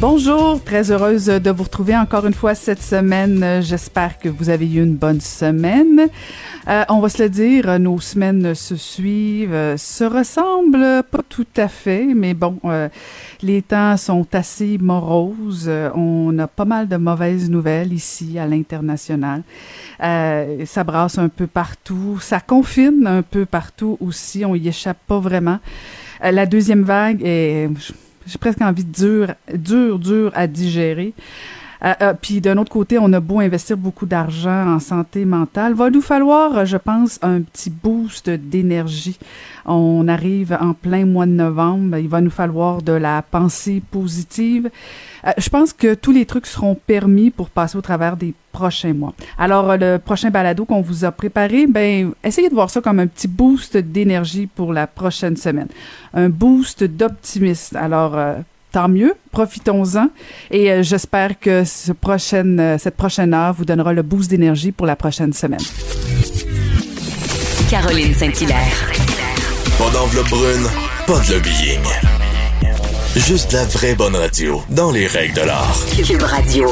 Bonjour, très heureuse de vous retrouver encore une fois cette semaine. J'espère que vous avez eu une bonne semaine. Euh, on va se le dire, nos semaines se suivent, euh, se ressemblent pas tout à fait, mais bon, euh, les temps sont assez moroses. On a pas mal de mauvaises nouvelles ici à l'international. Euh, ça brasse un peu partout, ça confine un peu partout aussi. On y échappe pas vraiment. Euh, la deuxième vague est j'ai presque envie de dur, dur, dur à digérer. Euh, euh, puis d'un autre côté, on a beau investir beaucoup d'argent en santé mentale, va nous falloir, je pense, un petit boost d'énergie. On arrive en plein mois de novembre, il va nous falloir de la pensée positive. Euh, je pense que tous les trucs seront permis pour passer au travers des prochains mois. Alors, le prochain balado qu'on vous a préparé, ben, essayez de voir ça comme un petit boost d'énergie pour la prochaine semaine. Un boost d'optimisme. Alors, tant mieux, profitons-en. Et euh, j'espère que ce prochaine, euh, cette prochaine heure vous donnera le boost d'énergie pour la prochaine semaine. Caroline Saint-Hilaire. Pas d'enveloppe brune, pas de lobbying. Juste la vraie bonne radio, dans les règles de l'art. Cube Radio.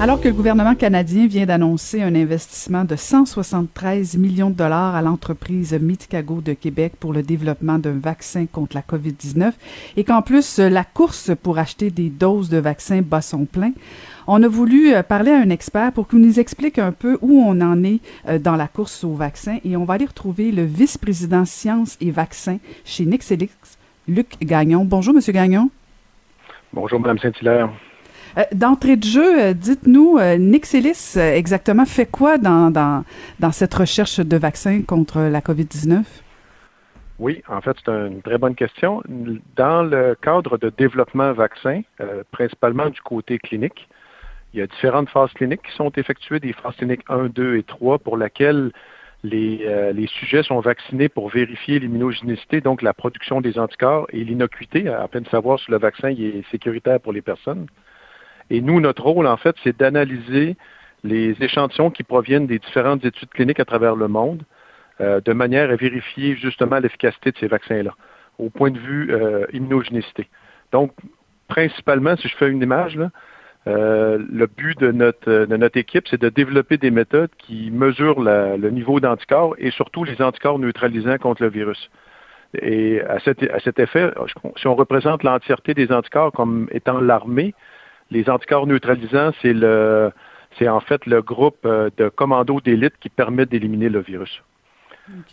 Alors que le gouvernement canadien vient d'annoncer un investissement de 173 millions de dollars à l'entreprise Medicago de Québec pour le développement d'un vaccin contre la COVID-19 et qu'en plus la course pour acheter des doses de vaccins bat son plein, on a voulu euh, parler à un expert pour qu'il nous explique un peu où on en est euh, dans la course au vaccin et on va aller retrouver le vice-président sciences et vaccins chez Nixelix, Luc Gagnon. Bonjour, Monsieur Gagnon. Bonjour, Mme Saint-Hilaire. Euh, D'entrée de jeu, euh, dites-nous, euh, Nixelis euh, exactement fait quoi dans, dans, dans cette recherche de vaccins contre la COVID-19? Oui, en fait, c'est une très bonne question. Dans le cadre de développement vaccin, euh, principalement du côté clinique, il y a différentes phases cliniques qui sont effectuées, des phases cliniques 1, 2 et 3, pour lesquelles les, euh, les sujets sont vaccinés pour vérifier l'immunogénicité, donc la production des anticorps et l'innocuité, afin de savoir si le vaccin est sécuritaire pour les personnes. Et nous, notre rôle, en fait, c'est d'analyser les échantillons qui proviennent des différentes études cliniques à travers le monde, euh, de manière à vérifier justement l'efficacité de ces vaccins-là, au point de vue euh. Donc, principalement, si je fais une image, là, euh, le but de notre, de notre équipe, c'est de développer des méthodes qui mesurent la- le niveau d'anticorps et surtout les anticorps neutralisants contre le virus. Et à cet, à cet effet, si on représente l'entièreté des anticorps comme étant l'armée, les anticorps neutralisants, c'est le, c'est en fait le groupe euh, de commandos d'élite qui permet d'éliminer le virus.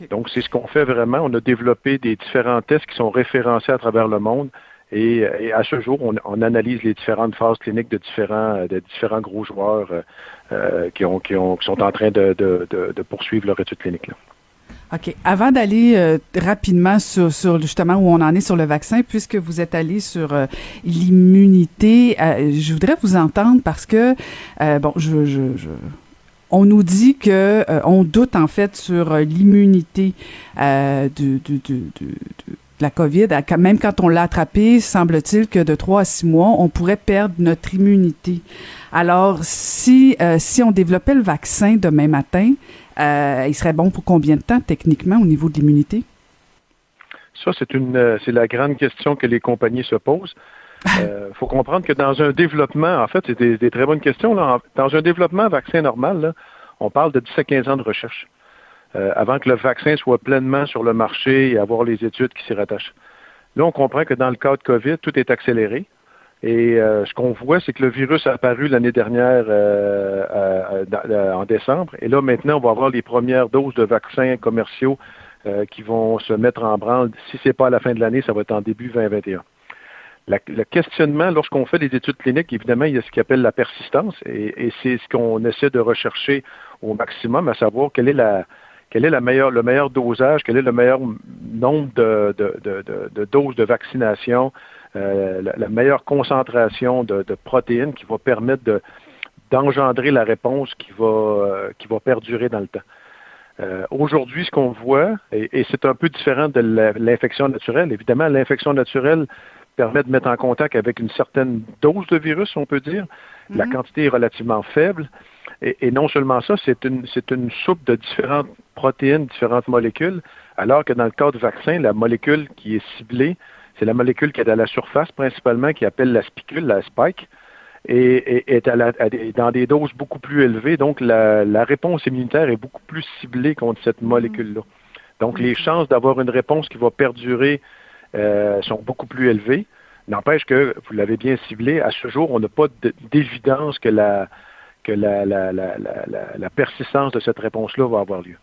Donc, c'est ce qu'on fait vraiment. On a développé des différents tests qui sont référencés à travers le monde. Et, à ce jour, on, analyse les différentes phases cliniques de différents, de différents gros joueurs euh, euh, qui, ont, qui, ont, qui sont en train de, de, de, poursuivre leur étude clinique. OK. Avant d'aller euh, rapidement sur, sur justement où on en est sur le vaccin, puisque vous êtes allé sur l'immunité, je voudrais vous entendre parce que, bon, je, je, on nous dit que on doute en fait sur l'immunité euh, de, de- de la COVID. Même quand on l'a attrapé, semble-t-il que de trois à six mois, on pourrait perdre notre immunité. Alors, si, euh, si on développait le vaccin demain matin, euh, il serait bon pour combien de temps techniquement au niveau de l'immunité? Ça, c'est une, euh, c'est la grande question que les compagnies se posent. Il faut comprendre que dans un développement, en fait, c'est des, des très bonnes questions. Là. Dans un développement vaccin normal, là, on parle de 10 à 15 ans de recherche euh, avant que le vaccin soit pleinement sur le marché et avoir les études qui s'y rattachent. Là, on comprend que dans le cas de COVID, tout est accéléré. Et euh, ce qu'on voit, c'est que le virus a apparu l'année dernière euh, euh, dans- euh, en décembre. Et là, maintenant, on va avoir les premières doses de vaccins commerciaux euh, qui vont se mettre en branle. Si c'est pas à la fin de l'année, ça va être en début 2021. le questionnement, lorsqu'on fait des études cliniques, évidemment, il y a ce qu'on appelle la persistance, et, c'est ce qu'on essaie de rechercher au maximum, à savoir quelle est la, quel est la le meilleur dosage, quel est le meilleur nombre de, de, doses de vaccination, euh, la, meilleure concentration de, protéines qui va permettre de, d'engendrer la réponse qui va, euh, qui va perdurer dans le temps. Euh, aujourd'hui, ce qu'on voit, et, c'est un peu différent de l'infection naturelle, évidemment, l'infection naturelle permet de mettre en contact avec une certaine dose de virus, on peut dire. La mhm. quantité est relativement faible. Et, non seulement ça, c'est une, c'est une soupe de différentes protéines, différentes molécules, alors que dans le cas du vaccin, la molécule qui est ciblée, c'est la molécule qui est à la surface principalement, qui appelle la spicule, la spike et, est dans des doses beaucoup plus élevées. Donc, la, réponse immunitaire est beaucoup plus ciblée contre cette molécule-là. Donc, les chances d'avoir une réponse qui va perdurer euh, sont beaucoup plus élevées. N'empêche que, vous l'avez bien ciblé, à ce jour, on n'a pas d'évidence que la, persistance de cette réponse-là va avoir lieu.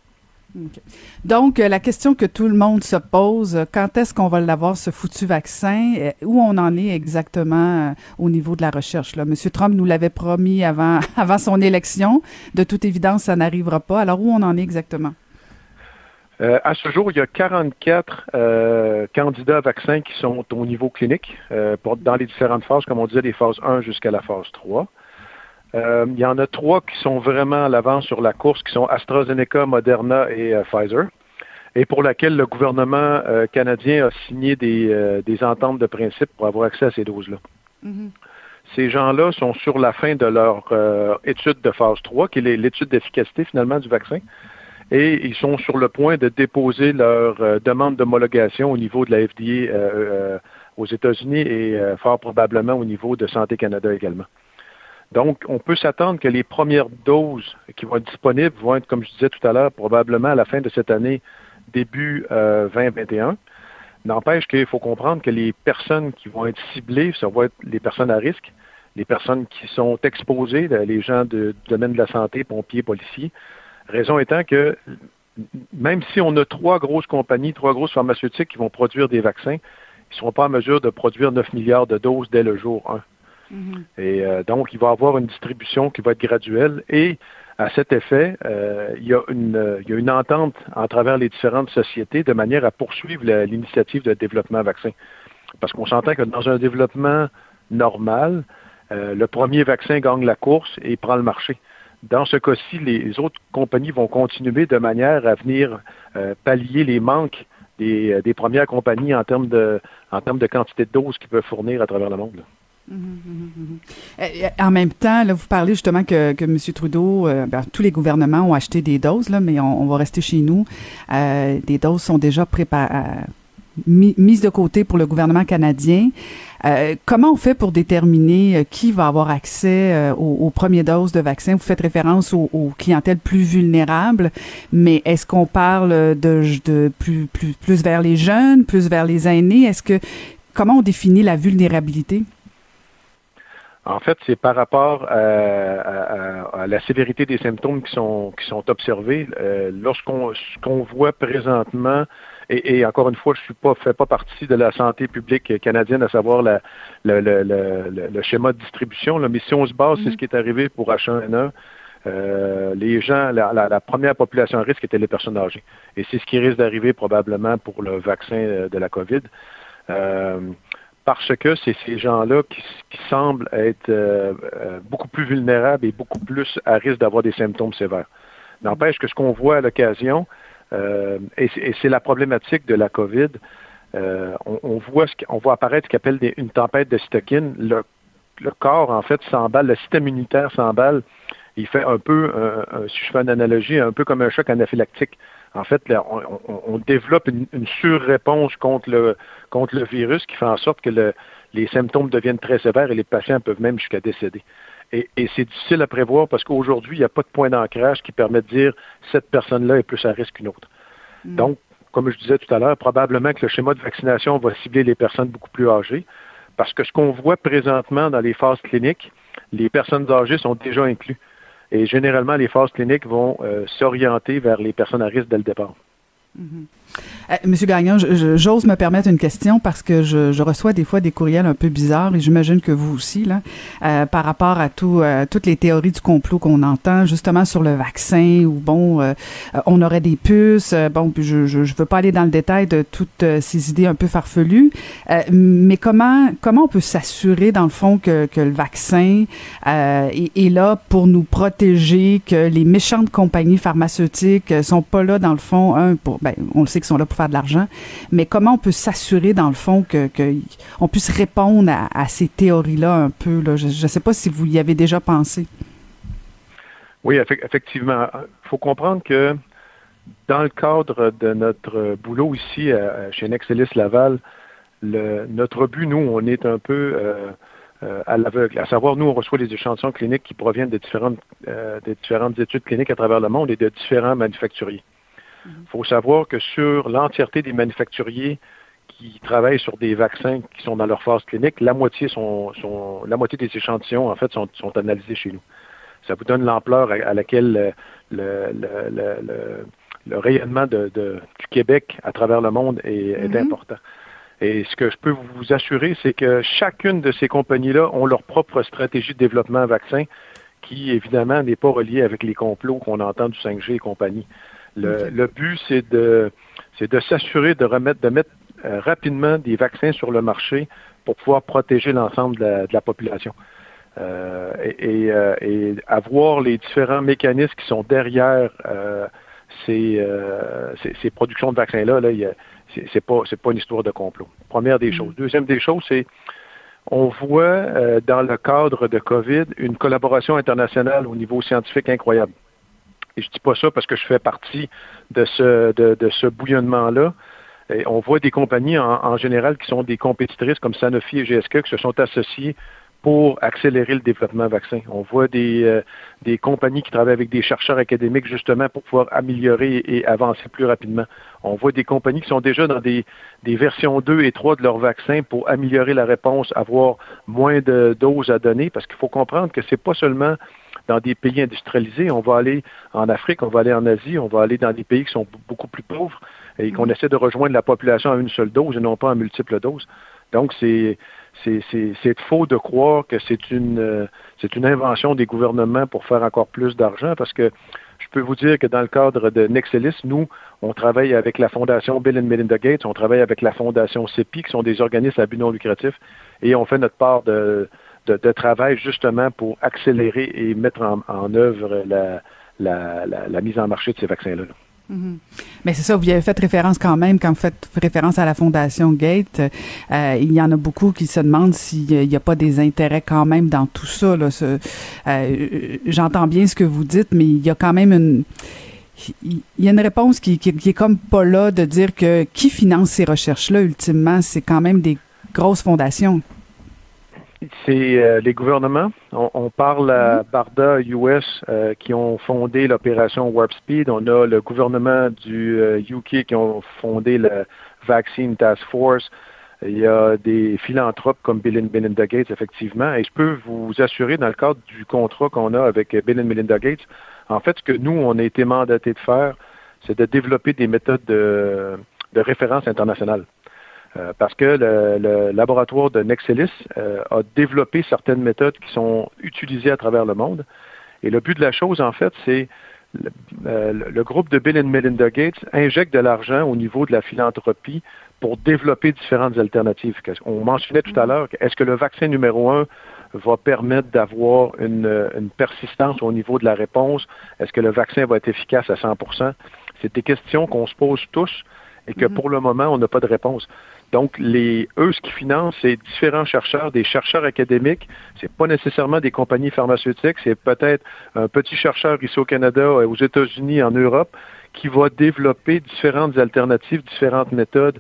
Donc, euh, la question que tout le monde se pose, euh, quand est-ce qu'on va l'avoir, ce foutu vaccin? Où on en est exactement au niveau de la recherche? Là? Monsieur Trump nous l'avait promis avant son élection. De toute évidence, ça n'arrivera pas. Alors, où on en est exactement? À ce jour, il y a 44 candidats vaccins qui sont au niveau clinique pour, dans les différentes phases, comme on disait, des phases 1 jusqu'à la phase 3. Euh, il y en a trois qui sont vraiment à l'avance sur la course, qui sont AstraZeneca, Moderna et euh, Pfizer, et pour laquelle le gouvernement euh, canadien a signé des, ententes de principe pour avoir accès à ces doses-là. Mm-hmm. Ces gens-là sont sur la fin de leur étude de phase 3, qui est l'étude d'efficacité finalement du vaccin, et ils sont sur le point de déposer leur demande d'homologation au niveau de la FDA aux États-Unis et fort probablement au niveau de Santé Canada également. Donc, on peut s'attendre que les premières doses qui vont être disponibles vont être, comme je disais tout à l'heure, probablement à la fin de cette année, début 2021. Euh, N'empêche qu'il faut comprendre que les personnes qui vont être ciblées, ça va être les personnes à risque, les personnes qui sont exposées, les gens du domaine de la santé, pompiers, policiers. Raison étant que même si on a trois grosses compagnies, trois grosses pharmaceutiques qui vont produire des vaccins, ils ne seront pas en mesure de produire 9 milliards de doses dès le jour 1. Mhm. Et euh, donc, il va y avoir une distribution qui va être graduelle et à cet effet, euh, il, y a une, euh, il, y a une, entente en travers les différentes sociétés de manière à poursuivre l'initiative de développement vaccin. Parce qu'on s'entend que dans un développement normal, le premier vaccin gagne la course et prend le marché. Dans ce cas-ci, les autres compagnies vont continuer de manière à venir pallier les manques des, des, premières compagnies en termes de, en termes de quantité de doses qu'ils peuvent fournir à travers le monde. Euh, en même temps, là, vous parlez justement que, M. Trudeau, euh, ben, tous les gouvernements ont acheté des doses, mais on, va rester chez nous. Euh, des doses sont déjà préparées, mises de côté pour le gouvernement canadien. comment on fait pour déterminer qui va avoir accès aux, premières doses de vaccins? Vous faites référence aux, aux clientèles plus vulnérables, mais est-ce qu'on parle de, plus, vers les jeunes, plus vers les aînés? Est-ce que comment on définit la vulnérabilité? En fait, c'est par rapport à, la sévérité des symptômes qui sont, observés. Euh, lorsqu'on voit présentement, et, encore une fois, je ne fais pas partie de la santé publique canadienne, à savoir la, le, schéma de distribution, mais si on se base, c'est ce mm-hmm. qui est arrivé pour H1N1. Euh, les gens, la, première population à risque était les personnes âgées. Et c'est ce qui risque d'arriver probablement pour le vaccin de la COVID. Euh, parce que c'est ces gens-là qui, semblent être euh, euh, beaucoup plus vulnérables et beaucoup plus à risque d'avoir des symptômes sévères. N'empêche que ce qu'on voit à l'occasion, euh, et c'est la problématique de la COVID, on, voit ce on voit apparaître ce qu'on appelle une tempête de cytokines. Le, corps, en fait, s'emballe, le système immunitaire s'emballe. Il fait un peu, si je fais une analogie, un peu comme un choc anaphylactique. En fait, on, développe une, surréponse contre le virus qui fait en sorte que les symptômes deviennent très sévères et les patients peuvent même jusqu'à décéder. Et, c'est difficile à prévoir parce qu'aujourd'hui, il n'y a pas de point d'ancrage qui permet de dire cette personne-là est plus à risque qu'une autre. Mm. Donc, comme je disais tout à l'heure, probablement que le schéma de vaccination va cibler les personnes beaucoup plus âgées parce que ce qu'on voit présentement dans les phases cliniques, les personnes âgées sont déjà incluses. Et généralement, les phases cliniques vont euh, s'orienter vers les personnes à risque dès le départ. Euh, Monsieur Gagnon, j'ose me permettre une question parce que je, reçois des fois des courriels un peu bizarres et j'imagine que vous aussi là, euh, par rapport à euh, toutes les théories du complot qu'on entend justement sur le vaccin ou bon, on aurait des puces. bon, puis je, je, veux pas aller dans le détail de toutes ces idées un peu farfelues, mais comment comment on peut s'assurer dans le fond que, le vaccin est, là pour nous protéger, que les méchantes compagnies pharmaceutiques sont pas là dans le fond pour, ben, on le sait sont là pour faire de l'argent, mais comment on peut s'assurer, dans le fond, que, puisse répondre à, ces théories-là un peu? Je ne sais pas si vous y avez déjà pensé. Oui, effectivement. Il faut comprendre que dans le cadre de notre boulot ici chez Nexelis Laval, notre but, nous, on est un peu euh, euh, à l'aveugle. À savoir, nous, on reçoit des échantillons cliniques qui proviennent de euh, des différentes études cliniques à travers le monde et de différents manufacturiers. Il faut savoir que sur l'entièreté des manufacturiers qui travaillent sur des vaccins qui sont dans leur phase clinique, la moitié sont, la moitié des échantillons en fait sont, analysés chez nous. Ça vous donne l'ampleur à, laquelle le, le, rayonnement de, du Québec à travers le monde est, mm-hmm. important. Et ce que je peux vous assurer, c'est que chacune de ces compagnies-là ont leur propre stratégie de développement vaccin qui, évidemment, n'est pas reliée avec les complots qu'on entend du 5G et compagnie. Le, but, c'est de, c'est de s'assurer de remettre, de mettre euh, rapidement des vaccins sur le marché pour pouvoir protéger l'ensemble de, la, population. Euh, et, euh, et, avoir les différents mécanismes qui sont derrière ces, ces, productions de vaccins-là, là, c'est pas c'est pas une histoire de complot. Première des mm. choses. Deuxième des choses, c'est on voit dans le cadre de COVID une collaboration internationale au niveau scientifique incroyable. Et je dis pas ça parce que je fais partie de ce, de, ce bouillonnement-là. On voit des compagnies en, général qui sont des compétitrices comme Sanofi et GSK qui se sont associées pour accélérer le développement vaccin. On voit des, euh, des compagnies qui travaillent avec des chercheurs académiques justement pour pouvoir améliorer et avancer plus rapidement. On voit des compagnies qui sont déjà dans des, des versions 2 et 3 de leur vaccin pour améliorer la réponse, avoir moins de doses à donner, parce qu'il faut comprendre que c'est pas seulement dans des pays industrialisés. On va aller en Afrique, on va aller en Asie, on va aller dans des pays qui sont beaucoup plus pauvres et qu'on essaie de rejoindre la population à une seule dose et non pas en multiples doses. Donc, c'est c'est faux de croire que c'est une c'est une invention des gouvernements pour faire encore plus d'argent parce que je peux vous dire que dans le cadre de Nexelis, nous, on travaille avec la Fondation Bill and Melinda Gates, on travaille avec la Fondation CEPI, qui sont des organismes à but non lucratif, et on fait notre part de, de, travail justement pour accélérer et mettre en, œuvre la, mise en marché de ces vaccins-là. Mm-hmm. Mais c'est ça, vous y avez fait référence quand même, quand vous faites référence à la Fondation Gate, euh, il y en a beaucoup qui se demandent s'il n'y a pas des intérêts quand même dans tout ça. Euh, j'entends bien ce que vous dites, mais il y a quand même une... Il y a une réponse qui, qui, qui est comme pas là de dire que qui finance ces recherches-là, ultimement, c'est quand même des grosses fondations. C'est euh, les gouvernements. On, parle à mm-hmm. BARDA US euh, qui ont fondé l'opération Warp Speed. On a le gouvernement du UK euh, qui ont fondé la Vaccine Task Force. Il y a des philanthropes comme Bill and Melinda Gates, effectivement. Et je peux vous assurer, dans le cadre du contrat qu'on a avec Bill and Melinda Gates, en fait, ce que nous, on a été mandaté de faire, c'est de développer des méthodes de, de référence internationale. Euh, parce que le, laboratoire de Nexelis euh, a développé certaines méthodes qui sont utilisées à travers le monde. Et le but de la chose, en fait, c'est le, euh, le, groupe de Bill and Melinda Gates injecte de l'argent au niveau de la philanthropie pour développer différentes alternatives. On mentionnait tout à mm-hmm. l'heure, est-ce que le vaccin numéro un va permettre d'avoir une, une, persistance au niveau de la réponse? Est-ce que le vaccin va être efficace à 100% C'est des questions qu'on se pose tous et que mm-hmm. pour le moment, on n'a pas de réponse. Donc, les, eux, ce qui financent, c'est différents chercheurs, des chercheurs académiques. C'est pas nécessairement des compagnies pharmaceutiques, c'est peut-être un petit chercheur ici au Canada, aux États-Unis, en Europe, qui va développer différentes alternatives, différentes méthodes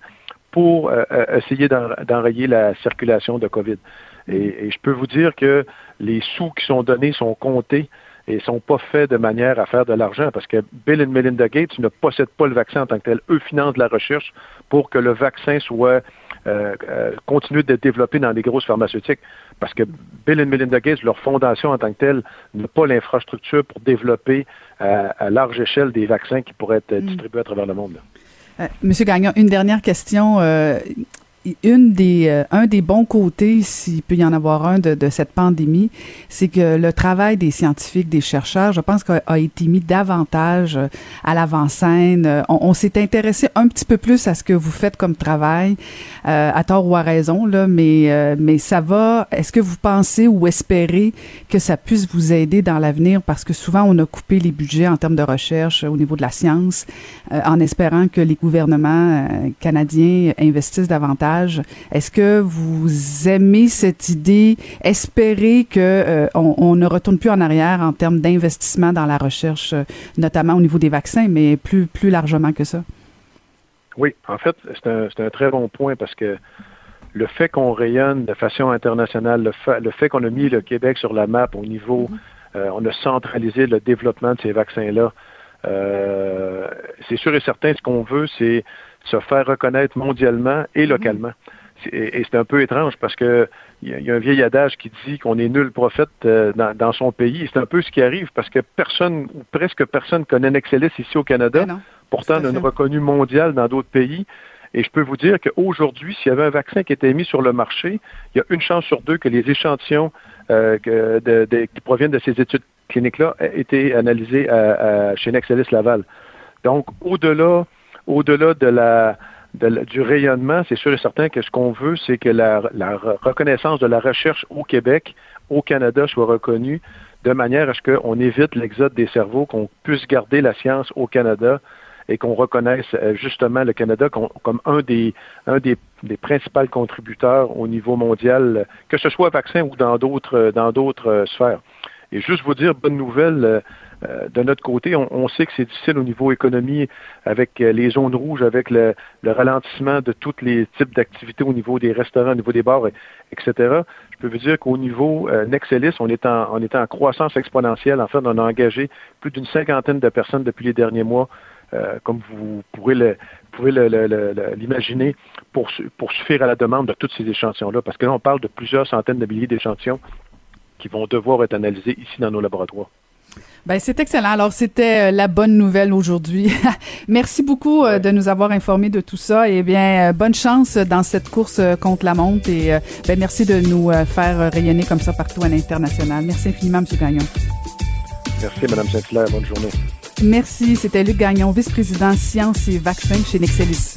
pour euh, euh, essayer d'enrayer la circulation de COVID. Et, je peux vous dire que les sous qui sont donnés sont comptés et sont pas faits de manière à faire de l'argent parce que Bill et Melinda Gates ne possèdent pas le vaccin en tant que tel. Eux financent la recherche pour que le vaccin soit euh, euh, continue d'être développé dans les grosses pharmaceutiques parce que Bill et Melinda Gates, leur fondation en tant que telle, n'a pas l'infrastructure pour développer à large échelle des vaccins qui pourraient être mm. distribués à travers le monde. Euh, Monsieur Gagnon, une dernière question. Euh, une des, euh, un des bons côtés, s'il peut y en avoir un de, de cette pandémie, c'est que le travail des scientifiques, des chercheurs, je pense qu'a a été mis davantage euh, à l'avant-scène. Euh, On, s'est intéressé un petit peu plus à ce que vous faites comme travail, euh, à tort ou à raison, là, mais, euh, mais ça va. Est-ce que vous pensez ou espérez que ça puisse vous aider dans l'avenir? Parce que souvent, on a coupé les budgets en termes de recherche au niveau de la science, euh, en espérant que les gouvernements euh, canadiens investissent davantage. Est-ce que vous aimez cette idée, espérez que euh, on, on ne retourne plus en arrière en termes d'investissement dans la recherche, euh, notamment au niveau des vaccins, mais plus plus largement que ça? Oui, en fait, c'est un, très bon point parce que le fait qu'on rayonne de façon internationale, le fait, le fait qu'on a mis le Québec sur la map au niveau, euh, on a centralisé le développement de ces vaccins-là, euh, c'est sûr et certain, ce qu'on veut, c'est se faire reconnaître mondialement et localement. C'est- Et, et c'est un peu étrange parce que il y, a- il y a un vieil adage qui dit qu'on est nul prophète euh, dans, dans son pays. Et C'est un peu ce qui arrive parce que personne, ou presque personne, connaît Nexelis ici au Canada. Non. Pourtant, on a une reconnue mondiale dans d'autres pays. Et je peux vous dire qu'aujourd'hui, s'il y avait un vaccin qui était mis sur le marché, il y a une chance sur deux que les échantillons euh, que- de- de- qui proviennent de ces études cliniques-là aient été analysés à- à- chez Nexelis Laval. Donc, au-delà, au-delà de la, du rayonnement, c'est sûr et certain que ce qu'on veut, c'est que la, la re- reconnaissance de la recherche au Québec, au Canada, soit reconnue de manière à ce qu'on évite l'exode des cerveaux, qu'on puisse garder la science au Canada et qu'on reconnaisse euh, justement le Canada com- comme un des un des, principaux contributeurs au niveau mondial, euh, que ce soit vaccin ou dans d'autres euh, dans d'autres euh, sphères. Et juste vous dire, bonne nouvelle, euh, de notre côté, on, sait que c'est difficile au niveau économie avec euh, les zones rouges, avec le, le ralentissement de tous les types d'activités au niveau des restaurants, au niveau des bars, et- etc. Je peux vous dire qu'au niveau euh, Nexelis, on est, en, croissance exponentielle. En fait, on a engagé plus d'une cinquantaine de personnes depuis les derniers mois, comme vous pourrez le- l'imaginer, pour, pour suffire à la demande de tous ces échantillons-là. Parce que là, on parle de plusieurs centaines de milliers d'échantillons qui vont devoir être analysés ici dans nos laboratoires. Ben, c'est excellent. Alors, c'était euh, la bonne nouvelle aujourd'hui. Merci beaucoup euh, de nous avoir informés de tout ça. Et bien, euh, bonne chance dans cette course contre la montre. Et ben, merci de nous faire rayonner comme ça partout à l'international. Merci infiniment, M. Gagnon. Merci, Mme Saint-Hilaire. Bonne journée. Merci. C'était Luc Gagnon, vice-président sciences et vaccins chez Nexelis.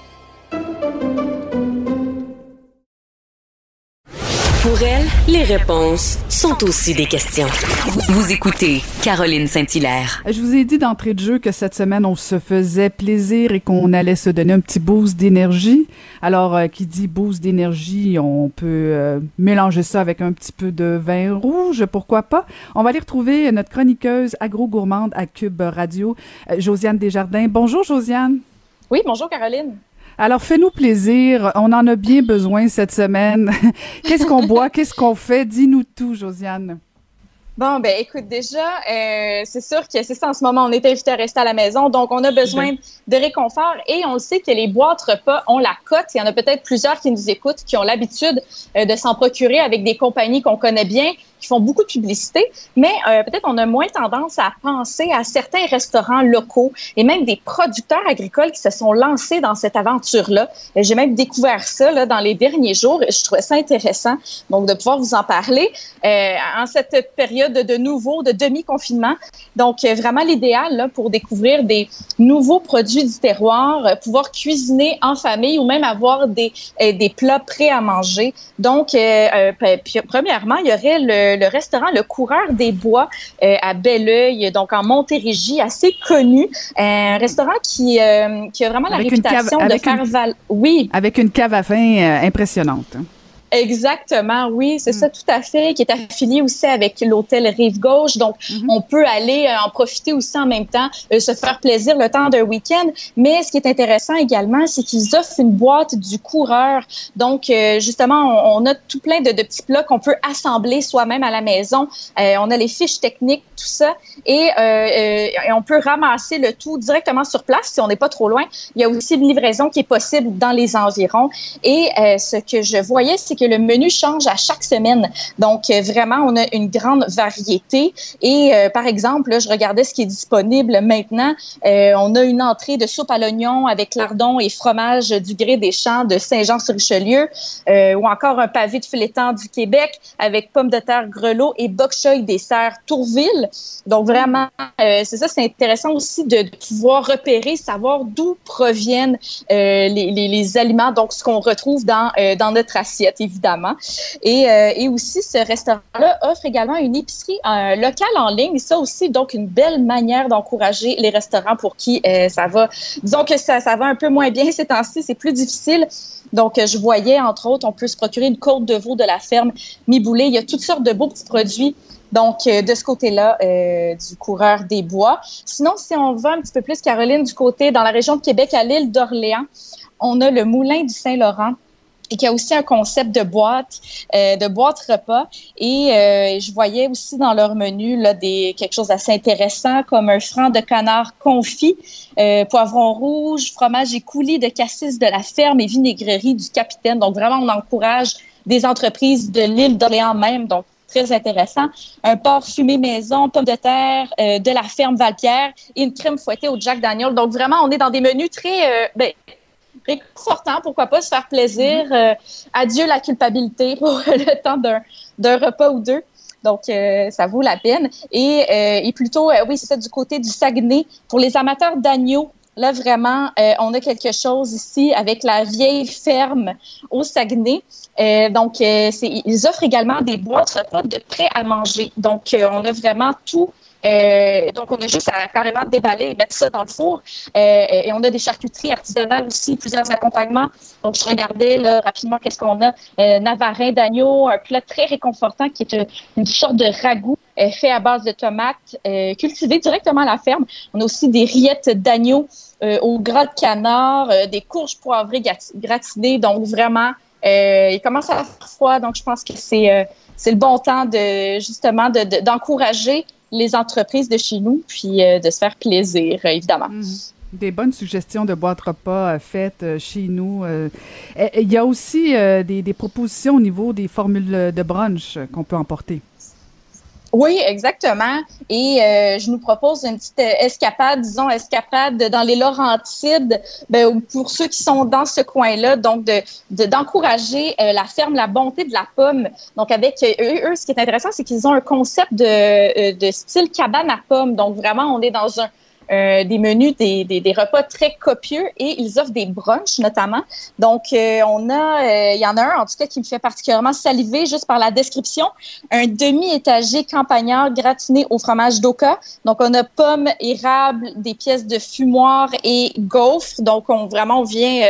Pour elle, les réponses sont aussi des questions. Vous écoutez Caroline Saint-Hilaire. Je vous ai dit d'entrée de jeu que cette semaine, on se faisait plaisir et qu'on allait se donner un petit boost d'énergie. Alors, euh, qui dit boost d'énergie, on peut euh, mélanger ça avec un petit peu de vin rouge, pourquoi pas? On va aller retrouver notre chroniqueuse agro-gourmande à Cube Radio, euh, Josiane Desjardins. Bonjour, Josiane. Oui, bonjour Caroline. Alors, fais-nous plaisir. On en a bien besoin cette semaine. Qu'est-ce qu'on boit? Qu'est-ce qu'on fait? Dis-nous tout, Josiane. Bon, ben écoute, déjà, euh, c'est sûr que c'est ça en ce moment, on est invité à rester à la maison, donc on a besoin de réconfort et on sait que les boîtes repas ont la cote. Il y en a peut-être plusieurs qui nous écoutent, qui ont l'habitude euh, de s'en procurer avec des compagnies qu'on connaît bien, qui font beaucoup de publicité, mais euh, peut-être on a moins tendance à penser à certains restaurants locaux et même des producteurs agricoles qui se sont lancés dans cette aventure-là. Euh, J'ai même découvert ça dans les derniers jours et je trouvais ça intéressant, donc de pouvoir vous en parler euh, en cette période de nouveau, de demi-confinement. Donc, vraiment l'idéal pour découvrir des nouveaux produits du terroir, pouvoir cuisiner en famille ou même avoir des, des plats prêts à manger. Donc, puis, premièrement, il y aurait le, le restaurant Le Coureur des Bois euh, à Belleuil, donc en Montérégie, assez connu. Un restaurant qui, euh, qui a vraiment Avec la cave- réputation de faire une-. Oui, Avec une cave à vin euh, impressionnante. Exactement, oui, c'est ça, tout à fait, qui est affilié aussi avec l'hôtel Rive Gauche. Donc, on peut aller euh, en profiter aussi en même temps, euh, se faire plaisir le temps d'un week-end. Mais ce qui est intéressant également, c'est qu'ils offrent une boîte du coureur. Donc, euh, justement, on, a tout plein de, de petits plats qu'on peut assembler soi-même à la maison. on a les fiches techniques, tout ça, et, et, on peut ramasser le tout directement sur place si on n'est pas trop loin. Il y a aussi une livraison qui est possible dans les environs. Et ce que je voyais, c'est le menu change à chaque semaine. Donc, euh, vraiment, on a une grande variété. Et euh, par exemple, je regardais ce qui est disponible maintenant. Euh, on a une entrée de soupe à l'oignon avec lardon et fromage du gré des champs de Saint-Jean-sur-Richelieu, ou encore un pavé de filetant du Québec avec pommes de terre grelot et bok choy des serres Tourville. Donc, vraiment, c'est ça, c'est intéressant aussi de, pouvoir repérer, savoir d'où proviennent les, aliments, donc ce qu'on retrouve dans, notre assiette. Et, euh, et aussi, ce restaurant-là offre également une épicerie un local en ligne. Ça aussi, donc, une belle manière d'encourager les restaurants pour qui euh, ça va. Disons que ça, va un peu moins bien ces temps-ci, c'est plus difficile. Donc, je voyais, entre autres, on peut se procurer une côte de veau de la ferme Miboulé. Il y a toutes sortes de beaux petits produits. Donc, euh, de ce côté-là, du coureur des bois. Sinon, si on va un petit peu plus, Caroline, du côté, dans la région de Québec, à l'île d'Orléans, on a le Moulin du Saint-Laurent et qui a aussi un concept de boîte, euh, de boîte repas. Et euh, je voyais aussi dans leur menu là des quelque chose d'assez intéressant comme un franc de canard confit, euh, poivron rouge, fromage et coulis de cassis de la ferme et vinaigrerie du capitaine. Donc vraiment, on encourage des entreprises de l'île d'Orléans même. Donc très intéressant. Un porc fumé maison, pommes de terre de la ferme Valpierre et une crème fouettée au Jack Daniel. Donc vraiment, on est dans des menus très ben, réconfortant, pourquoi pas se faire plaisir. Mhm. Euh, adieu la culpabilité pour le temps d'un repas ou deux. Donc, euh, ça vaut la peine. Et, euh, et plutôt, oui, c'est ça, du côté du Saguenay, pour les amateurs d'agneau, là, vraiment, on a quelque chose ici avec la vieille ferme au Saguenay. donc, ils offrent également des boîtes repas de prêt à manger. Donc, on a vraiment tout euh, donc, on a juste à carrément déballer et mettre ça dans le four. Euh, et on a des charcuteries artisanales aussi, plusieurs accompagnements. Donc, je regardais là, rapidement qu'est-ce qu'on a. Euh, navarin d'agneau, un plat très réconfortant qui est une sorte de ragoût fait à base de tomates cultivées directement à la ferme. On a aussi des rillettes d'agneau au gras de canard, des courges poivrées gratinées. Donc, vraiment, il commence à faire froid. Donc, je pense que c'est c'est le bon temps de justement d'encourager les entreprises de chez nous, puis euh, de se faire plaisir, euh, évidemment. Mhm. Des bonnes suggestions de boîtes repas euh, faites chez nous. Il y a aussi des, des, propositions au niveau des formules de brunch qu'on peut emporter. Oui, exactement. Et euh, je nous propose une petite euh, escapade, disons escapade dans les Laurentides, ben, pour ceux qui sont dans ce coin-là, donc de d'encourager euh, la ferme La Bonté de la Pomme. Donc avec eux, eux ce qui est intéressant, c'est qu'ils ont un concept de, de style cabane à pommes. Donc vraiment, on est dans un euh, des menus, des, repas très copieux et ils offrent des brunchs notamment. Donc, euh, on a, euh, il y en a un en tout cas qui me fait particulièrement saliver juste par la description, un demi-étagé campagnard gratiné au fromage d'oka. Donc, on a pommes, érables, des pièces de fumoir et gaufres. Donc, on vraiment vient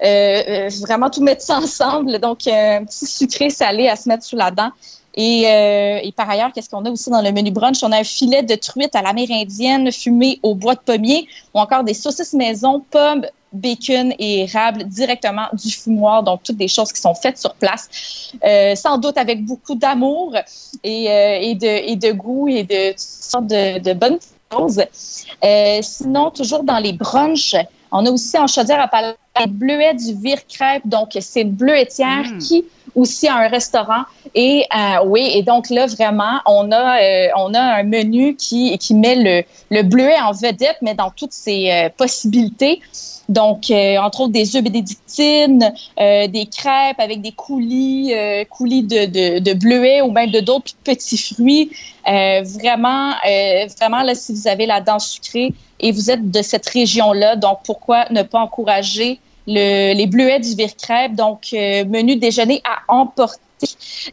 vraiment tout mettre ça ensemble. Donc, un petit sucré salé à se mettre sous la dent. Euh, et, par ailleurs, qu'est-ce qu'on a aussi dans le menu brunch? On a un filet de truite à l'amérindienne fumé au bois de pommier ou encore des saucisses maison, pommes, bacon et érable directement du fumoir, donc toutes des choses qui sont faites sur place, euh, sans doute avec beaucoup d'amour et, euh, et, de, et de goût et de toutes sortes de, de bonnes choses. sinon, toujours dans les brunchs, on a aussi en chaudière à palais bleuet du Vire Crêpe, donc c'est une bleuetière mm. qui aussi a un restaurant. Et euh, oui, et donc là, vraiment, on a, euh, on a un menu qui, qui met le, le bleuet en vedette, mais dans toutes ses euh, possibilités. Donc, entre autres, des œufs bénédictines, des crêpes avec des coulis, coulis de, de, de, bleuet ou même de d'autres petits fruits. vraiment, vraiment, là, si vous avez la dent sucrée et vous êtes de cette région-là, donc pourquoi ne pas encourager les bleuets du Vire-Crêpe, donc euh, menu déjeuner à emporter.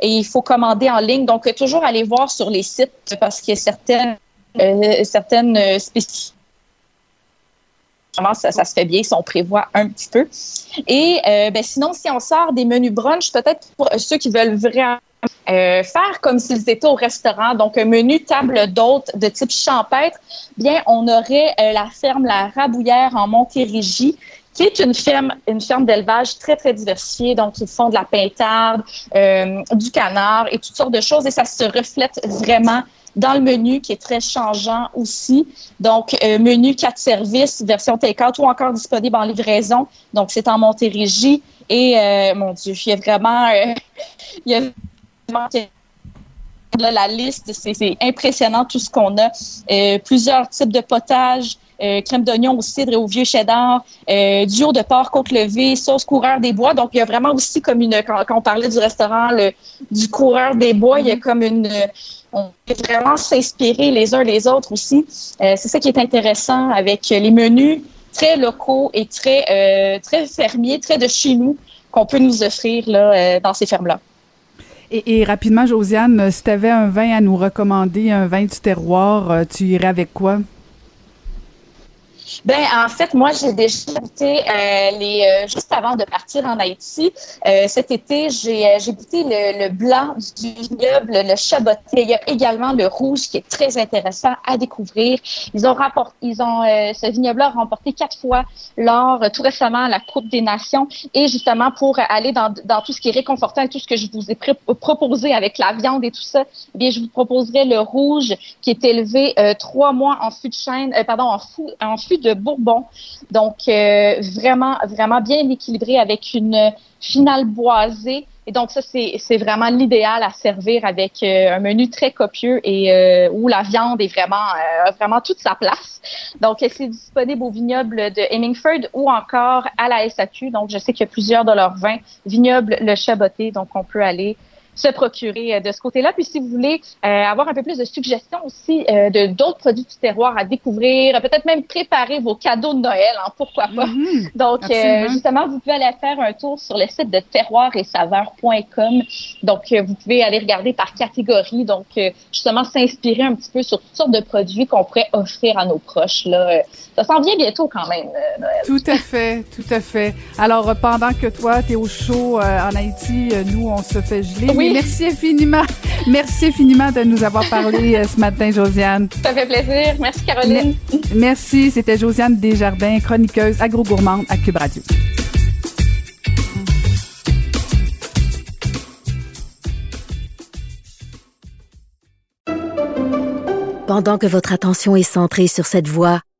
Et il faut commander en ligne. Donc, toujours aller voir sur les sites parce qu'il y a certaines, euh, certaines spécificités vraiment, ça, se fait bien si on prévoit un petit peu. Et euh, ben, sinon, si on sort des menus brunch, peut-être pour ceux qui veulent vraiment euh, faire comme s'ils étaient au restaurant, donc un menu table d'hôtes de type champêtre, bien, on aurait euh, la ferme La Rabouillère en Montérégie, qui est une ferme, une ferme d'élevage très, très diversifiée. Donc, ils font de la pintarde, euh, du canard et toutes sortes de choses. Et ça se reflète vraiment dans le menu qui est très changeant aussi. Donc, euh, menu 4 services, version take-out ou encore disponible en livraison. Donc, c'est en Montérégie. Et, euh, mon Dieu, il y a vraiment... Euh, il y a vraiment Là, la liste, c'est impressionnant tout ce qu'on a. Euh, plusieurs types de potages, euh, crème d'oignon au cidre et au vieux cheddar, euh, duo de porc côte levée, sauce coureur des bois. Donc, il y a vraiment aussi comme une, quand, on parlait du restaurant, le, du coureur des bois, il y a comme une, on peut vraiment s'inspirer les uns les autres aussi. Euh, c'est ça qui est intéressant avec les menus très locaux et très, euh, fermiers, très de chez nous qu'on peut nous offrir dans ces fermes-là. Et, et, rapidement, Josiane, si tu avais un vin à nous recommander, un vin du terroir, tu irais avec quoi? Ben en fait, moi j'ai déjà goûté euh, les euh, juste avant de partir en Haïti. Euh, cet été, j'ai j'ai goûté le, le, blanc du vignoble, le chaboté. Il y a également le rouge qui est très intéressant à découvrir. Ils ont rapporté, ils ont ce vignoble-là a remporté quatre fois lors tout récemment la Coupe des Nations et justement pour aller dans, dans tout ce qui est réconfortant et tout ce que je vous ai proposé avec la viande et tout ça, eh bien je vous proposerai le rouge qui est élevé trois mois en fût de chêne, pardon en fût en fût Bourbon. Donc, euh, vraiment, vraiment bien équilibré avec une finale boisée. Et donc, ça, c'est vraiment l'idéal à servir avec euh, un menu très copieux et euh, où la viande est vraiment, euh, vraiment toute sa place. Donc, c'est disponible au vignoble de Hemingford ou encore à la SAQ. Donc, je sais qu'il y a plusieurs de leurs vins. Vignoble Le Chaboté. Donc, on peut aller se procurer euh, de ce côté-là. Puis si vous voulez euh, avoir un peu plus de suggestions aussi euh, de d'autres produits du terroir à découvrir, peut-être même préparer vos cadeaux de Noël, hein, pourquoi pas. Mhm. Donc euh, justement, vous pouvez aller faire un tour sur le site de terroir et saveur.com. Donc vous pouvez aller regarder par catégorie, donc justement s'inspirer un petit peu sur toutes sortes de produits qu'on pourrait offrir à nos proches. Là, ça s'en vient bientôt quand même. Noël. Tout à fait, tout à fait. Alors pendant que toi tu es au chaud en Haïti, nous on se fait geler. Oui. Merci infiniment. Merci infiniment de nous avoir parlé ce matin, Josiane. Ça fait plaisir. Merci, Caroline. Merci. C'était Josiane Desjardins, chroniqueuse agro-gourmande à Cube Radio. Pendant que votre attention est centrée sur cette voix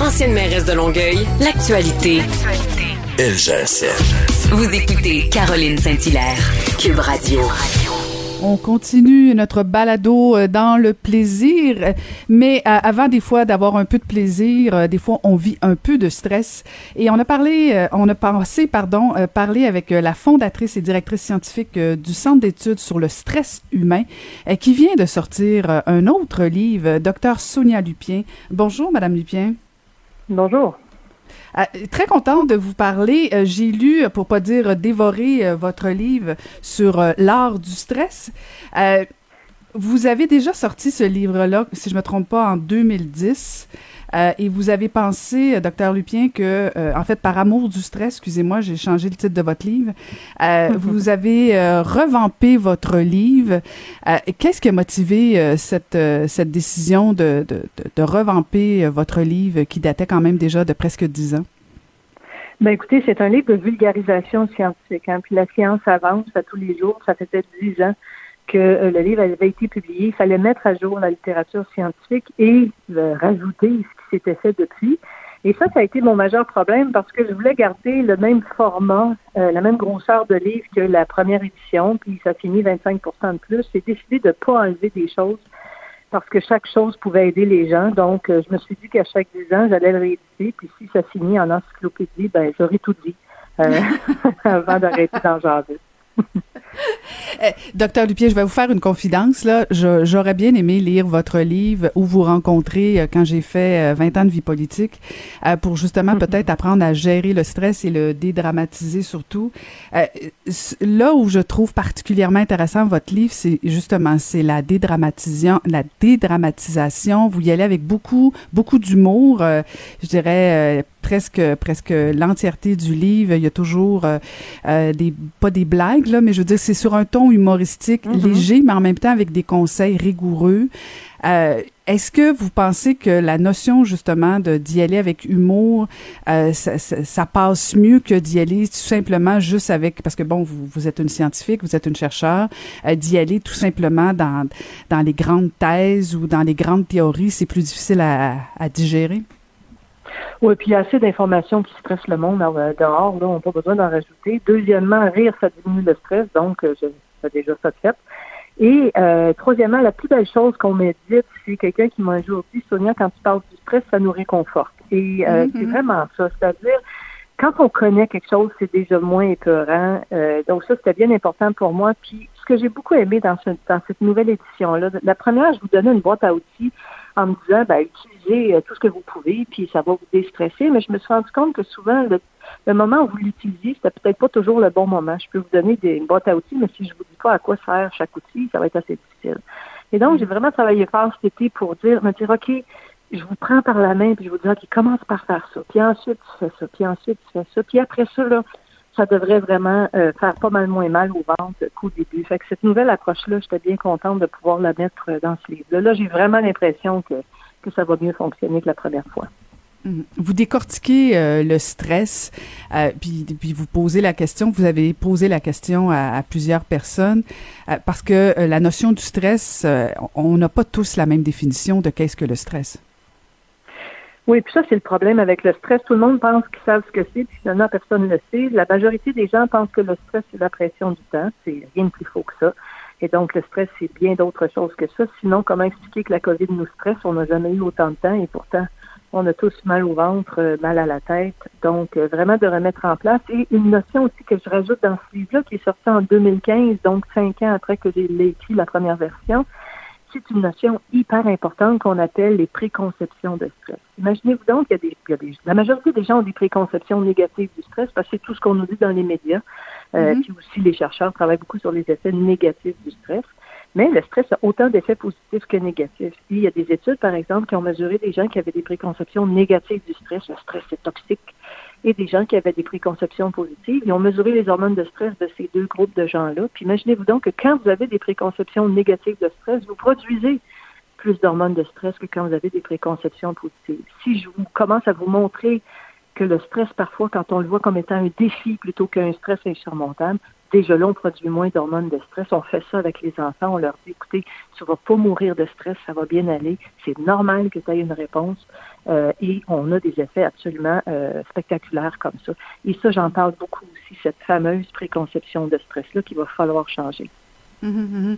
Ancienne mairesse de Longueuil, l'actualité. LGSN. Vous écoutez Caroline Saint-Hilaire, Cube Radio. On continue notre balado euh, dans le plaisir, mais euh, avant des fois d'avoir un peu de plaisir, euh, des fois on vit un peu de stress. Et on a parlé, on a pensé, pardon, parler avec la fondatrice et directrice scientifique du Centre d'études sur le stress humain, qui vient de sortir un autre livre, Docteur Sonia Lupien. Bonjour, Madame Lupien. Bonjour. Euh, très contente de vous parler. Euh, J'ai lu, pour pas dire dévoré, euh, votre livre sur l'art du stress. vous avez déjà sorti ce livre-là, si je me trompe pas, en 2010. Euh, et vous avez pensé, docteur Lupien, que, euh, en fait, par amour du stress, excusez-moi, j'ai changé le titre de votre livre, euh, vous avez revampé votre livre. Qu'est-ce qui a motivé cette, cette décision de, de, de, revamper votre livre qui datait quand même déjà de presque dix ans? Ben écoutez, c'est un livre de vulgarisation scientifique. Hein, puis la science avance à tous les jours. Ça fait peut-être dix ans que euh, le livre avait été publié. Il fallait mettre à jour la littérature scientifique et euh, rajouter ce qui s'était fait depuis. Et ça, ça a été mon majeur problème parce que je voulais garder le même format, euh, la même grosseur de livre que la première édition, puis ça finit 25% de plus. J'ai décidé de ne pas enlever des choses parce que chaque chose pouvait aider les gens. Donc, euh, je me suis dit qu'à chaque 10 ans, j'allais le rééditer, puis si ça finit en encyclopédie, ben j'aurais tout dit. euh, avant d'arrêter d'en jaser. Euh, docteur Dupier, je vais vous faire une confidence. Là. J'aurais bien aimé lire votre livre où vous rencontrez euh, quand j'ai fait 20 euh, ans de vie politique pour justement mm-hmm. peut-être apprendre à gérer le stress et le dédramatiser surtout. là où je trouve particulièrement intéressant votre livre, c'est justement c'est la dédramatisation, la dédramatisation. Vous y allez avec beaucoup beaucoup d'humour. je dirais presque presque l'entièreté du livre. Il y a toujours euh, des pas des blagues là, mais je veux dire c'est sur un ton humoristique mm-hmm. léger, mais en même temps avec des conseils rigoureux. Euh, Est-ce que vous pensez que la notion justement de d'y aller avec humour, euh, ça, ça, ça, passe mieux que d'y aller tout simplement juste avec parce que bon vous, vous êtes une scientifique, vous êtes une chercheur, euh, d'y aller tout simplement dans dans les grandes thèses ou dans les grandes théories, c'est plus difficile à, à digérer? Oui, puis il y a assez d'informations qui stressent le monde euh, dehors, là, on n'a pas besoin d'en rajouter. Deuxièmement, rire, ça diminue le stress, donc euh, j'ai déjà ça fait. Et euh, troisièmement, la plus belle chose qu'on médite, c'est quelqu'un qui m'a toujours dit, Sonia, quand tu parles du stress, ça nous réconforte. Et euh, mm-hmm. c'est vraiment ça, c'est-à-dire quand on connaît quelque chose, c'est déjà moins épeurant. donc ça, c'était bien important pour moi. Puis ce que j'ai beaucoup aimé dans, ce, dans cette nouvelle édition-là, la première, je vous donnais une boîte à outils en me disant, ben, utilisez euh, tout ce que vous pouvez, puis ça va vous déstresser. Mais je me suis rendu compte que souvent, le, moment où vous l'utilisez, c'était peut-être pas toujours le bon moment. Je peux vous donner des, une boîte à outils, mais si je vous dis pas à quoi sert chaque outil, ça va être assez difficile. Et donc, j'ai vraiment travaillé fort cet été pour dire, me dire, OK, je vous prends par la main, puis je vous dis, OK, commence par faire ça. Puis ensuite, tu fais ça. Puis ensuite, tu fais ça. Puis après ça, là, ça devrait vraiment euh, faire pas mal moins mal au ventre qu'au début. Fait que cette nouvelle approche-là, j'étais bien contente de pouvoir la mettre euh, dans ce livre-là. Là, j'ai vraiment l'impression que, que ça va mieux fonctionner que la première fois. Mhm. Vous décortiquez euh, le stress, puis, puis vous posez la question, vous avez posé la question à plusieurs personnes, parce que la notion du stress, on n'a pas tous la même définition de qu'est-ce que le stress. Oui, puis ça, c'est le problème avec le stress. Tout le monde pense qu'ils savent ce que c'est, puis finalement, personne ne le sait. La majorité des gens pensent que le stress, c'est la pression du temps. C'est rien de plus faux que ça. Et donc, le stress, c'est bien d'autres choses que ça. Sinon, comment expliquer que la COVID nous stresse? On n'a jamais eu autant de temps et pourtant, on a tous mal au ventre, euh, mal à la tête. Donc, euh, vraiment de remettre en place. Et une notion aussi que je rajoute dans ce livre-là, qui est sorti en 2015, donc cinq ans après que j'ai écrit la première version, c'est une notion hyper importante qu'on appelle les préconceptions de stress. Imaginez-vous donc qu'il y, a des, la majorité des gens ont des préconceptions négatives du stress parce que c'est tout ce qu'on nous dit dans les médias. Euh, mm-hmm. Puis aussi, les chercheurs travaillent beaucoup sur les effets négatifs du stress. Mais le stress a autant d'effets positifs que négatifs. il y a des études, par exemple, qui ont mesuré des gens qui avaient des préconceptions négatives du stress. Le stress est toxique et des gens qui avaient des préconceptions positives. Ils ont mesuré les hormones de stress de ces deux groupes de gens-là. Puis imaginez-vous donc que quand vous avez des préconceptions négatives de stress, vous produisez plus d'hormones de stress que quand vous avez des préconceptions positives. Si je vous commence à vous montrer que le stress, parfois, quand on le voit comme étant un défi plutôt qu'un stress insurmontable, déjà là, on produit moins d'hormones de stress. On fait ça avec les enfants. On leur dit, écoutez, tu vas pas mourir de stress, ça va bien aller. C'est normal que tu aies une réponse. Euh, et on a des effets absolument euh, spectaculaires comme ça. Et ça, j'en parle beaucoup aussi, cette fameuse préconception de stress-là qu'il va falloir changer. Hum, hum,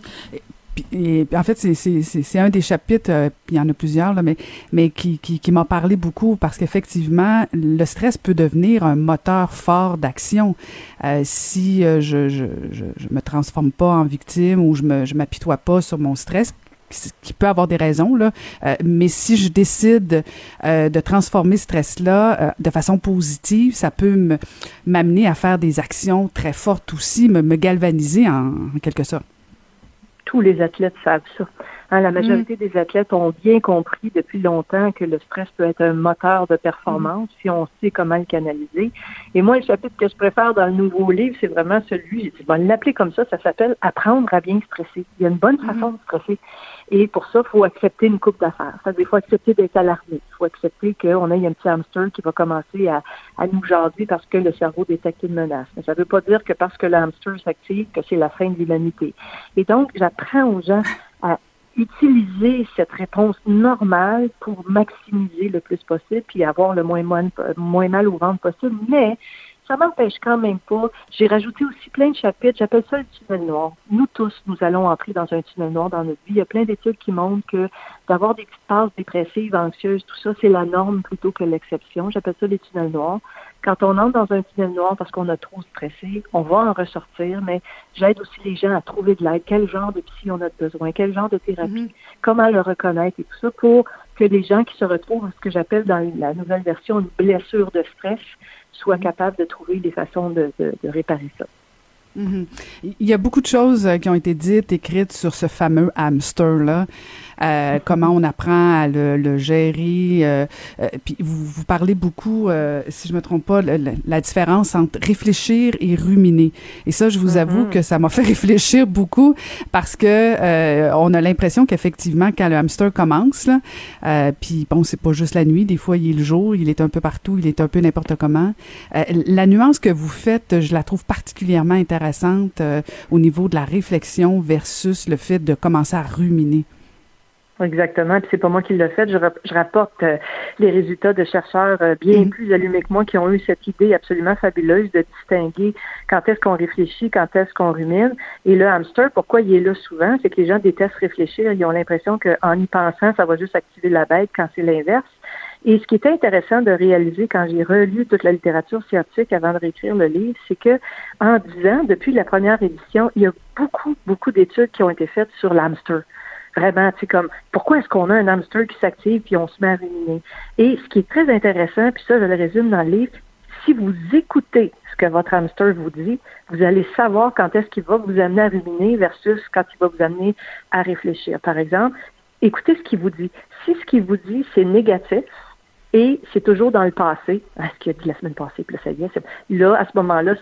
et, en fait, c'est un des chapitres, euh, il y en a plusieurs, là, mais, mais qui, qui, qui m'a parlé beaucoup parce qu'effectivement, le stress peut devenir un moteur fort d'action. Euh, si euh, je, je, je, je, me transforme pas en victime ou je me je m'apitoie pas sur mon stress, qui peut avoir des raisons, là, euh, mais si je décide euh, de transformer ce stress-là de façon positive, ça peut m'amener à faire des actions très fortes aussi, me, me galvaniser en, en quelque sorte tous les athlètes savent ça. Hein, la majorité mm. des athlètes ont bien compris depuis longtemps que le stress peut être un moteur de performance si on sait comment le canaliser. Et moi, le chapitre que je préfère dans le nouveau livre, c'est vraiment celui, j'ai dit, bon, l'appeler comme ça, ça s'appelle Apprendre à bien stresser. Il y a une bonne mm-hmm. façon de stresser. Et pour ça, il faut accepter une coupe d'affaires. C'est-à-dire, il faut accepter d'être alarmé. Il faut accepter qu'on ait un petit hamster qui va commencer à, à nous jaser parce que le cerveau détecte une menace. Mais ça ne veut pas dire que parce que le hamster s'active, que c'est la fin de l'humanité. Et donc, j'apprends aux gens à utiliser cette réponse normale pour maximiser le plus possible puis avoir le moins, moins, moins mal au ventre possible, mais ça m'empêche quand même pas. J'ai rajouté aussi plein de chapitres. J'appelle ça le tunnel noir. Nous tous, nous allons entrer dans un tunnel noir dans notre vie. Il y a plein d'études qui montrent que d'avoir des petites passes dépressives, anxieuses, tout ça, c'est la norme plutôt que l'exception. J'appelle ça les tunnels noirs. Quand on entre dans un tunnel noir parce qu'on a trop stressé, on va en ressortir, mais j'aide aussi les gens à trouver de l'aide. Quel genre de psy on a besoin? Quel genre de thérapie? Mm-hmm. Comment le reconnaître et tout ça pour que les gens qui se retrouvent ce que j'appelle dans la nouvelle version une blessure de stress soient capables de trouver des façons de, de, de réparer ça. Mm-hmm. Il y a beaucoup de choses euh, qui ont été dites, écrites sur ce fameux hamster-là. Euh, comment on apprend à le, le gérer. Euh, euh, puis vous, vous parlez beaucoup, si je me trompe pas, la, la, différence entre réfléchir et ruminer. Et ça, je vous avoue mm-hmm. que ça m'a fait réfléchir beaucoup parce que on a l'impression qu'effectivement, quand le hamster commence, là, puis bon, c'est pas juste la nuit, des fois il est le jour, il est un peu partout, il est un peu n'importe comment. la nuance que vous faites, je la trouve particulièrement intéressante au niveau de la réflexion versus le fait de commencer à ruminer. Exactement. Puis c'est pas moi qui l'ai fait. Je, je rapporte euh, les résultats de chercheurs euh, bien mm-hmm. plus allumés que moi qui ont eu cette idée absolument fabuleuse de distinguer quand est-ce qu'on réfléchit, quand est-ce qu'on rumine. Et le hamster, pourquoi il est là souvent, c'est que les gens détestent réfléchir. Ils ont l'impression qu'en y pensant, ça va juste activer la bête quand c'est l'inverse. Et ce qui était intéressant de réaliser quand j'ai relu toute la littérature scientifique avant de réécrire le livre, c'est que en dix ans, depuis la première édition, il y a beaucoup, beaucoup d'études qui ont été faites sur l'hamster vraiment, tu sais, comme pourquoi est-ce qu'on a un hamster qui s'active puis on se met à ruminer? Et ce qui est très intéressant, puis ça, je le résume dans le livre, si vous écoutez ce que votre hamster vous dit, vous allez savoir quand est-ce qu'il va vous amener à ruminer versus quand il va vous amener à réfléchir. Par exemple, écoutez ce qu'il vous dit. Si ce qu'il vous dit, c'est négatif, et c'est toujours dans le passé, ah, ce qu'il a dit la semaine passée, puis là, ça y est, là, à ce moment-là,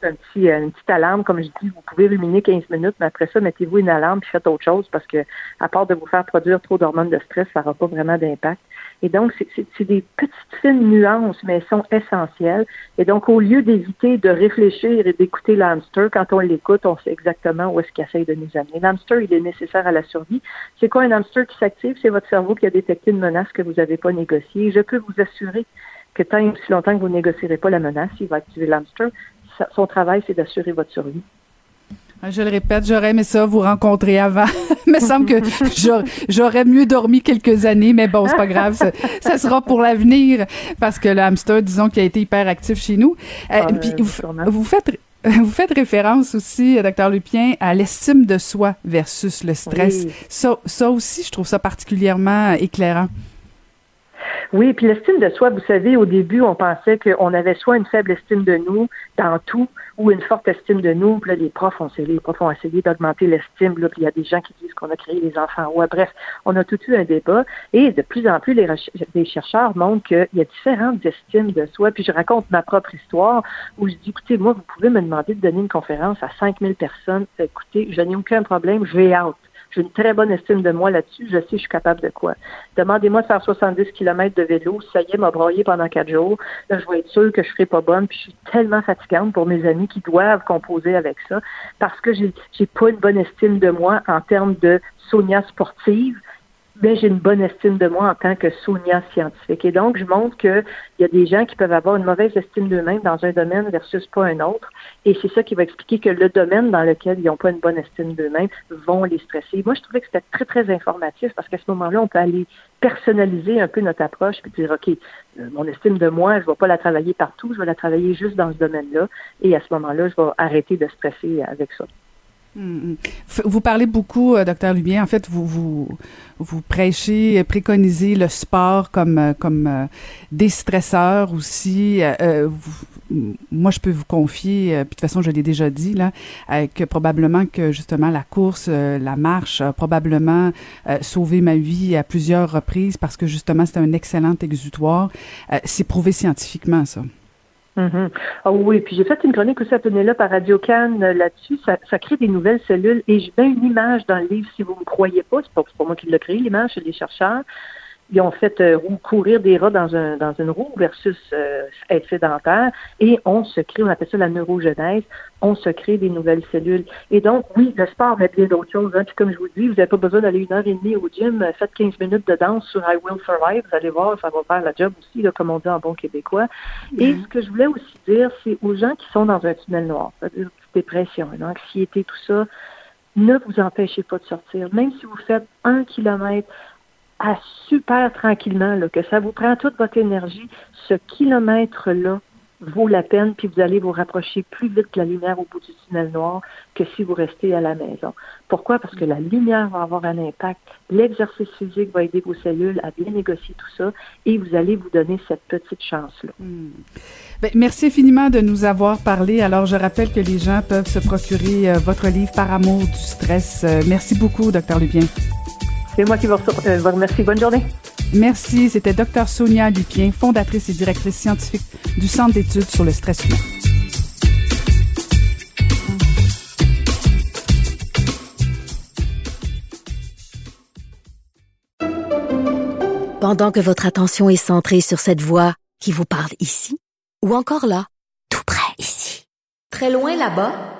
c'est un petit, euh, une petite alarme, comme je dis, vous pouvez ruminer 15 minutes, mais après ça, mettez-vous une alarme puis faites autre chose parce que, à part de vous faire produire trop d'hormones de stress, ça n'aura pas vraiment d'impact. Et donc, c'est des petites fines nuances, mais elles sont essentielles. Et donc, au lieu d'éviter de réfléchir et d'écouter l'hamster, quand on l'écoute, on sait exactement où est-ce qu'il essaye de nous amener. L'hamster, il est nécessaire à la survie. C'est quoi un hamster qui s'active? C'est votre cerveau qui a détecté une menace que vous n'avez pas négociée. Je peux vous assurer que tant aussi longtemps que vous ne négocierez pas la menace, il va activer l'hamster son travail, c'est d'assurer votre survie. Ah, je le répète, j'aurais aimé ça vous rencontrer avant. Il me semble que j'aurais mieux dormi quelques années, mais bon, c'est pas grave. Ça, sera pour l'avenir parce que le hamster, disons, qui a été hyper actif chez nous. Euh, ah, puis vous, faites vous faites référence aussi, docteur Lupien, à l'estime de soi versus le stress. Ça, ça aussi, je trouve ça particulièrement éclairant. Oui, puis l'estime de soi, vous savez, au début, on pensait qu'on avait soit une faible estime de nous dans tout, ou une forte estime de nous. Puis là, les profs ont essayé, les profs ont essayé d'augmenter l'estime. Là, puis il y a des gens qui disent qu'on a créé les enfants. Ouais, bref, on a tout eu un débat. Et de plus en plus, les, les chercheurs montrent qu'il y a différentes estimes de soi. Puis je raconte ma propre histoire où je dis, écoutez, moi, vous pouvez me demander de donner une conférence à 5000 personnes. Écoutez, je n'ai aucun problème, je vais out. J'ai une très bonne estime de moi là-dessus. Je sais je suis capable de quoi. Demandez-moi de faire 70 km de vélo. Ça y est, m'a broyé pendant quatre jours. Là, je vais être sûre que je serai pas bonne. Puis je suis tellement fatigante pour mes amis qui doivent composer avec ça parce que j'ai, j'ai pas une bonne estime de moi en termes de Sonia sportive mais j'ai une bonne estime de moi en tant que Sonia scientifique. Et donc, je montre qu'il y a des gens qui peuvent avoir une mauvaise estime d'eux-mêmes dans un domaine versus pas un autre. Et c'est ça qui va expliquer que le domaine dans lequel ils n'ont pas une bonne estime d'eux-mêmes vont les stresser. Moi, je trouvais que c'était très, très informatif parce qu'à ce moment-là, on peut aller personnaliser un peu notre approche puis dire, OK, euh, mon estime de moi, je ne vais pas la travailler partout, je vais la travailler juste dans ce domaine-là. Et à ce moment-là, je vais arrêter de stresser avec ça. Mm, mm. Vous parlez beaucoup, euh, docteur Lubien. En fait, vous vous prêchez, préconisez le sport comme euh, comme euh, déstresseur aussi. moi, je peux vous confier, puis de toute façon, je l'ai déjà dit là, que probablement que justement la course, la marche, a probablement sauvé ma vie à plusieurs reprises parce que justement, c'est un excellent exutoire. c'est prouvé scientifiquement ça. Mm oui, puis j'ai fait une chronique aussi à là par Radio Cannes euh, là-dessus. Ça, crée des nouvelles cellules et je mets une image dans le livre si vous ne me croyez pas. C'est pas, pas moi qui l'ai créé, l'image, c'est les chercheurs. Ils ont fait euh, courir des rats dans, un, dans une roue versus euh, être sédentaire et on se crée, on appelle ça la neurogenèse, on se crée des nouvelles cellules. Et donc, oui, le sport, mais bien d'autres choses. Hein. Puis comme je vous dis, vous n'avez pas besoin d'aller une heure et demie au gym. Faites 15 minutes de danse sur I Will Survive. Vous allez voir, ça va faire la job aussi, là, comme on dit en bon québécois. Et mm-hmm. ce que je voulais aussi dire, c'est aux gens qui sont dans un tunnel noir, c'est-à-dire dépression, l'anxiété, tout ça, ne vous empêchez pas de sortir. Même si vous faites un kilomètre à super tranquillement, là, que ça vous prend toute votre énergie, ce kilomètre-là vaut la peine, puis vous allez vous rapprocher plus vite que la lumière au bout du tunnel noir que si vous restez à la maison. Pourquoi? Parce que la lumière va avoir un impact, l'exercice physique va aider vos cellules à bien négocier tout ça, et vous allez vous donner cette petite chance-là. Hmm. Ben, merci infiniment de nous avoir parlé. Alors, je rappelle que les gens peuvent se procurer euh, votre livre Par amour du stress. Euh, merci beaucoup, docteur Lupien. C'est moi qui vous, euh, vous remercie. Bonne journée. Merci. C'était Dr Sonia Lupien, fondatrice et directrice scientifique du Centre d'études sur le stress humain. Pendant que votre attention est centrée sur cette voix qui vous parle ici, ou encore là, tout près ici, très loin là-bas,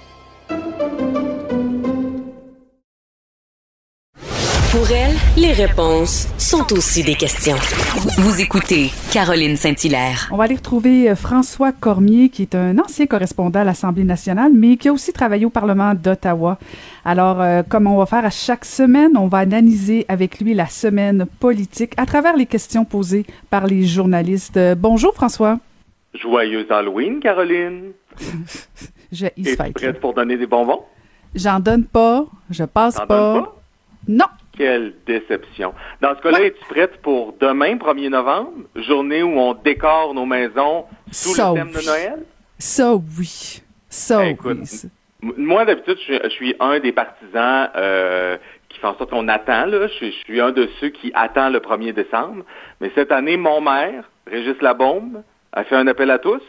Pour elle, les réponses sont aussi des questions. Vous écoutez Caroline Saint-Hilaire. On va aller retrouver euh, François Cormier, qui est un ancien correspondant à l'Assemblée nationale, mais qui a aussi travaillé au Parlement d'Ottawa. Alors, euh, comme on va faire à chaque semaine, on va analyser avec lui la semaine politique à travers les questions posées par les journalistes. Euh, bonjour François. Joyeux Halloween, Caroline. je, Es-tu prête pour donner des bonbons? J'en donne pas. Je passe pas. pas? Non. Quelle déception. Dans ce cas-là, es-tu prête pour demain, 1er novembre, journée où on décore nos maisons sous le thème de Noël? Ça, oui. Ça, ben, oui. Moi, d'habitude, je, suis un des partisans euh, qui font en sorte qu'on attend. Là. Je, suis un de ceux qui attend le 1er décembre. Mais cette année, mon maire, Régis Labombe, a fait un appel à tous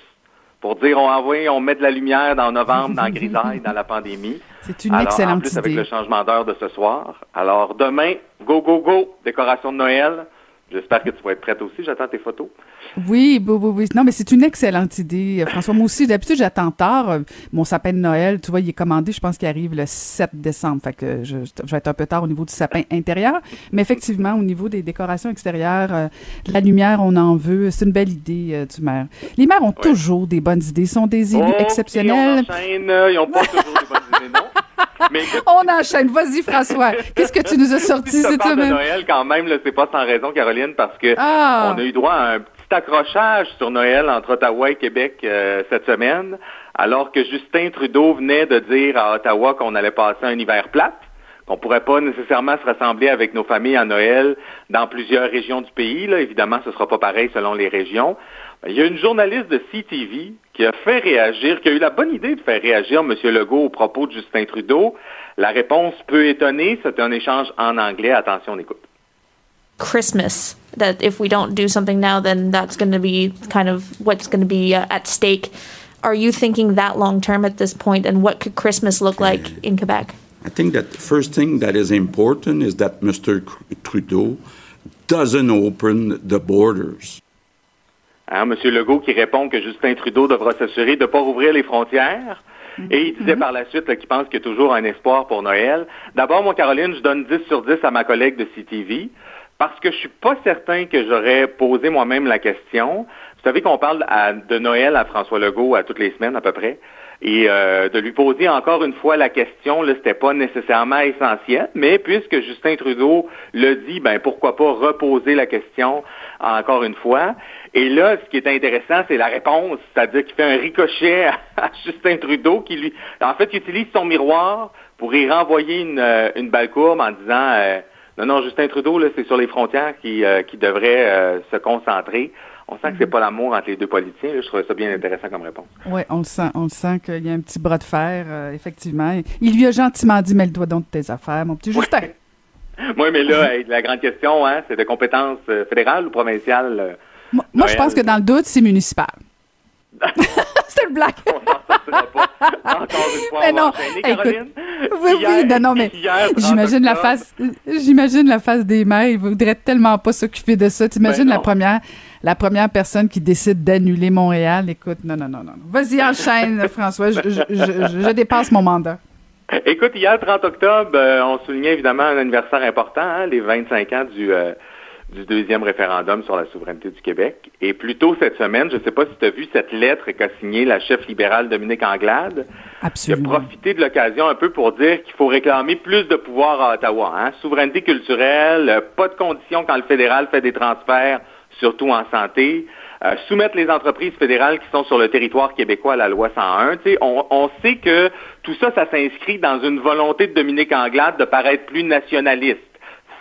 pour dire on envoie, on met de la lumière dans novembre, dans Grisaille, dans la pandémie. C'est une excellente en plus, avec le changement d'heure de ce soir. Alors, demain, go, go, go, décoration de Noël. J'espère que tu vas être prête aussi. J'attends tes photos. Oui, oui, oui, Non, mais c'est une excellente idée, François. Moi aussi, d'habitude, j'attends tard. Euh, mon sapin de Noël, tu vois, il est commandé, je pense qu'il arrive le 7 décembre. Fait que je, vais être un peu tard au niveau du sapin intérieur. Mais effectivement, au niveau des décorations extérieures, euh, la lumière, on en veut. C'est une belle idée euh, du maire. Les maires ont toujours des bonnes idées. Ils sont des élus oh, exceptionnels. Ils n'ont pas toujours des bonnes idées, non? On enchaîne. Vas-y, François. Qu'est-ce que tu nous as sorti cette semaine? de Noël, quand même, c'est pas sans raison, Caroline, parce que ah. on a eu droit à un petit accrochage sur Noël entre Ottawa et Québec euh, cette semaine, alors que Justin Trudeau venait de dire à Ottawa qu'on allait passer un hiver plate qu'on pourrait pas nécessairement se rassembler avec nos familles à Noël dans plusieurs régions du pays. Là. Évidemment, ce sera pas pareil selon les régions. Il y a une journaliste de CTV qui a fait réagir, qui a eu la bonne idée de faire réagir M. Legault au propos de Justin Trudeau. La réponse peut étonner. C'est un échange en anglais. Attention, on écoute. Christmas. That if we don't do something now, then that's going to be kind of what's going to be uh, at stake. Are you thinking that long term at this point, and what could Christmas look like in Quebec? I think that the first thing that is important is that Mr. Trudeau doesn't open the borders. Hein, M. Legault qui répond que Justin Trudeau devra s'assurer de ne pas rouvrir les frontières. Et il disait par la suite qu'il pense qu'il y a toujours un espoir pour Noël. D'abord, mon Caroline, je donne 10 sur 10 à ma collègue de CTV parce que je suis pas certain que j'aurais posé moi-même la question. Vous savez qu'on parle de Noël à François Legault à toutes les semaines à peu près. Et euh, de lui poser encore une fois la question, là, c'était pas nécessairement essentiel, mais puisque Justin Trudeau le dit, ben pourquoi pas reposer la question encore une fois. Et là, ce qui est intéressant, c'est la réponse, c'est-à-dire qu'il fait un ricochet à, Justin Trudeau, qui lui, en fait, utilise son miroir pour y renvoyer une, euh, une balle courbe en disant, euh, non, non, Justin Trudeau, là, c'est sur les frontières qui, qui devrait se concentrer. On sent que c'est mhm. pas l'amour entre les deux politiciens. je trouvais ça bien intéressant comme réponse. Oui, on le sent. On le sent qu'il y a un petit bras de fer, euh, effectivement. Il lui a gentiment dit, mets le doigt dans tes affaires, mon petit Justin. Moi, mais là, la grande question, hein, c'est de compétence euh, fédérale ou provinciale? euh, Moi, moi, je pense que dans le doute, c'est municipal. C'était le blague. Encore une fois, Mais on non, écoute, Caroline. Oui, oui, Hier- non, non, mais hier, 30 j'imagine la face, j'imagine la face des mères. Ils voudraient tellement pas s'occuper de ça. T'imagines Ben la première, la première personne qui décide d'annuler Montréal. Écoute, non, non, non, non. Vas-y, enchaîne, François. Je, je, je- je dépasse mon mandat. Écoute, hier, 30 octobre, euh, on soulignait évidemment un anniversaire important, hein, les 25 ans du, euh, du deuxième référendum sur la souveraineté du Québec. Et plus tôt cette semaine, je ne sais pas si tu as vu cette lettre qu'a signée la chef libérale Dominique Anglade. Absolument. Qui a profité de l'occasion un peu pour dire qu'il faut réclamer plus de pouvoir à Ottawa. Hein? Souveraineté culturelle, euh, pas de conditions quand le fédéral fait des transferts, surtout en santé. Euh, soumettre les entreprises fédérales qui sont sur le territoire québécois à la loi 101. Tu sais, on, on sait que tout ça, ça s'inscrit dans une volonté de Dominique Anglade de paraître plus nationaliste,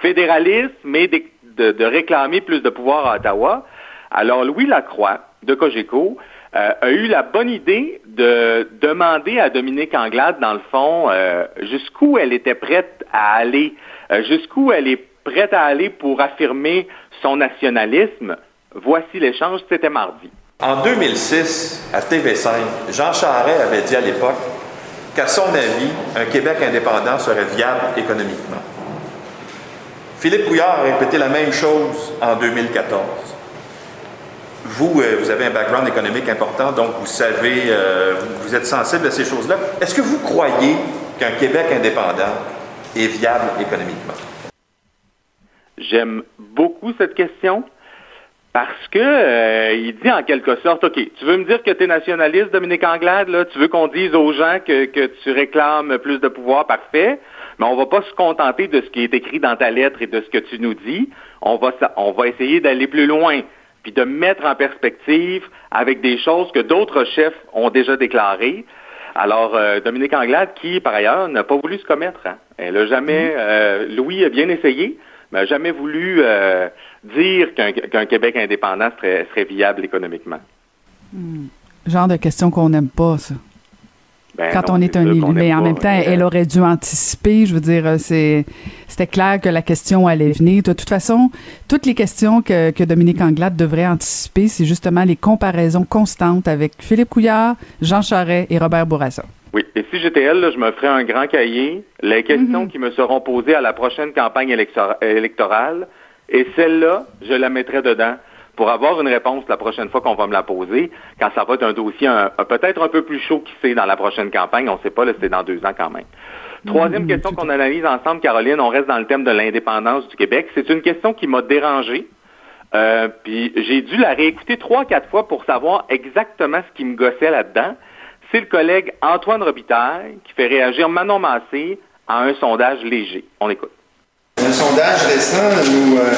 fédéraliste, mais de, de- de réclamer plus de pouvoir à Ottawa. Alors, Louis Lacroix, de Cogeco, euh, a eu la bonne idée de demander à Dominique Anglade, dans le fond, euh, jusqu'où elle était prête à aller, euh, jusqu'où elle est prête à aller pour affirmer son nationalisme. Voici l'échange, c'était mardi. En 2006, à TV5, Jean Charest avait dit à l'époque qu'à son avis, un Québec indépendant serait viable économiquement. Philippe Couillard a répété la même chose en 2014. Vous, euh, vous avez un background économique important, donc vous savez, euh, vous êtes sensible à ces choses-là. Est-ce que vous croyez qu'un Québec indépendant est viable économiquement? J'aime beaucoup cette question parce que euh, il dit en quelque sorte, OK, tu veux me dire que tu es nationaliste, Dominique Anglade, là, tu veux qu'on dise aux gens que, que tu réclames plus de pouvoir, parfait, mais on va pas se contenter de ce qui est écrit dans ta lettre et de ce que tu nous dis. On va, on va essayer d'aller plus loin, puis de mettre en perspective avec des choses que d'autres chefs ont déjà déclarées. Alors, euh, Dominique Anglade, qui, par ailleurs, n'a pas voulu se commettre. hein. Elle a jamais, euh, Louis a bien essayé, mais n'a jamais voulu euh, dire qu'un qu'un Québec indépendant serait, serait viable économiquement. Genre de question qu'on n'aime pas, ça. Ben Quand non, on est un élu. Mais en pas, même temps, euh, elle aurait dû anticiper. Je veux dire, euh, c'est, c'était clair que la question allait venir. De toute façon, toutes les questions que, que Dominique Anglade devrait anticiper, c'est justement les comparaisons constantes avec Philippe Couillard, Jean Charest et Robert Bourassa. Oui, et si j'étais elle, là, je me ferais un grand cahier, les questions qui me seront posées à la prochaine campagne électora- électorale, et celle-là, je la mettrais dedans pour avoir une réponse la prochaine fois qu'on va me la poser, quand ça va être un dossier peut-être un peu plus chaud qui c'est dans la prochaine campagne, on ne sait pas, là, c'est dans deux ans quand même. Troisième question qu'on analyse ensemble, Caroline, on reste dans le thème de l'indépendance du Québec. C'est une question qui m'a dérangé. Euh, puis j'ai dû la réécouter trois, quatre fois pour savoir exactement ce qui me gossait là-dedans. C'est le collègue Antoine Robitaille qui fait réagir Manon Massé à un sondage léger. On écoute. Un sondage récent nous euh,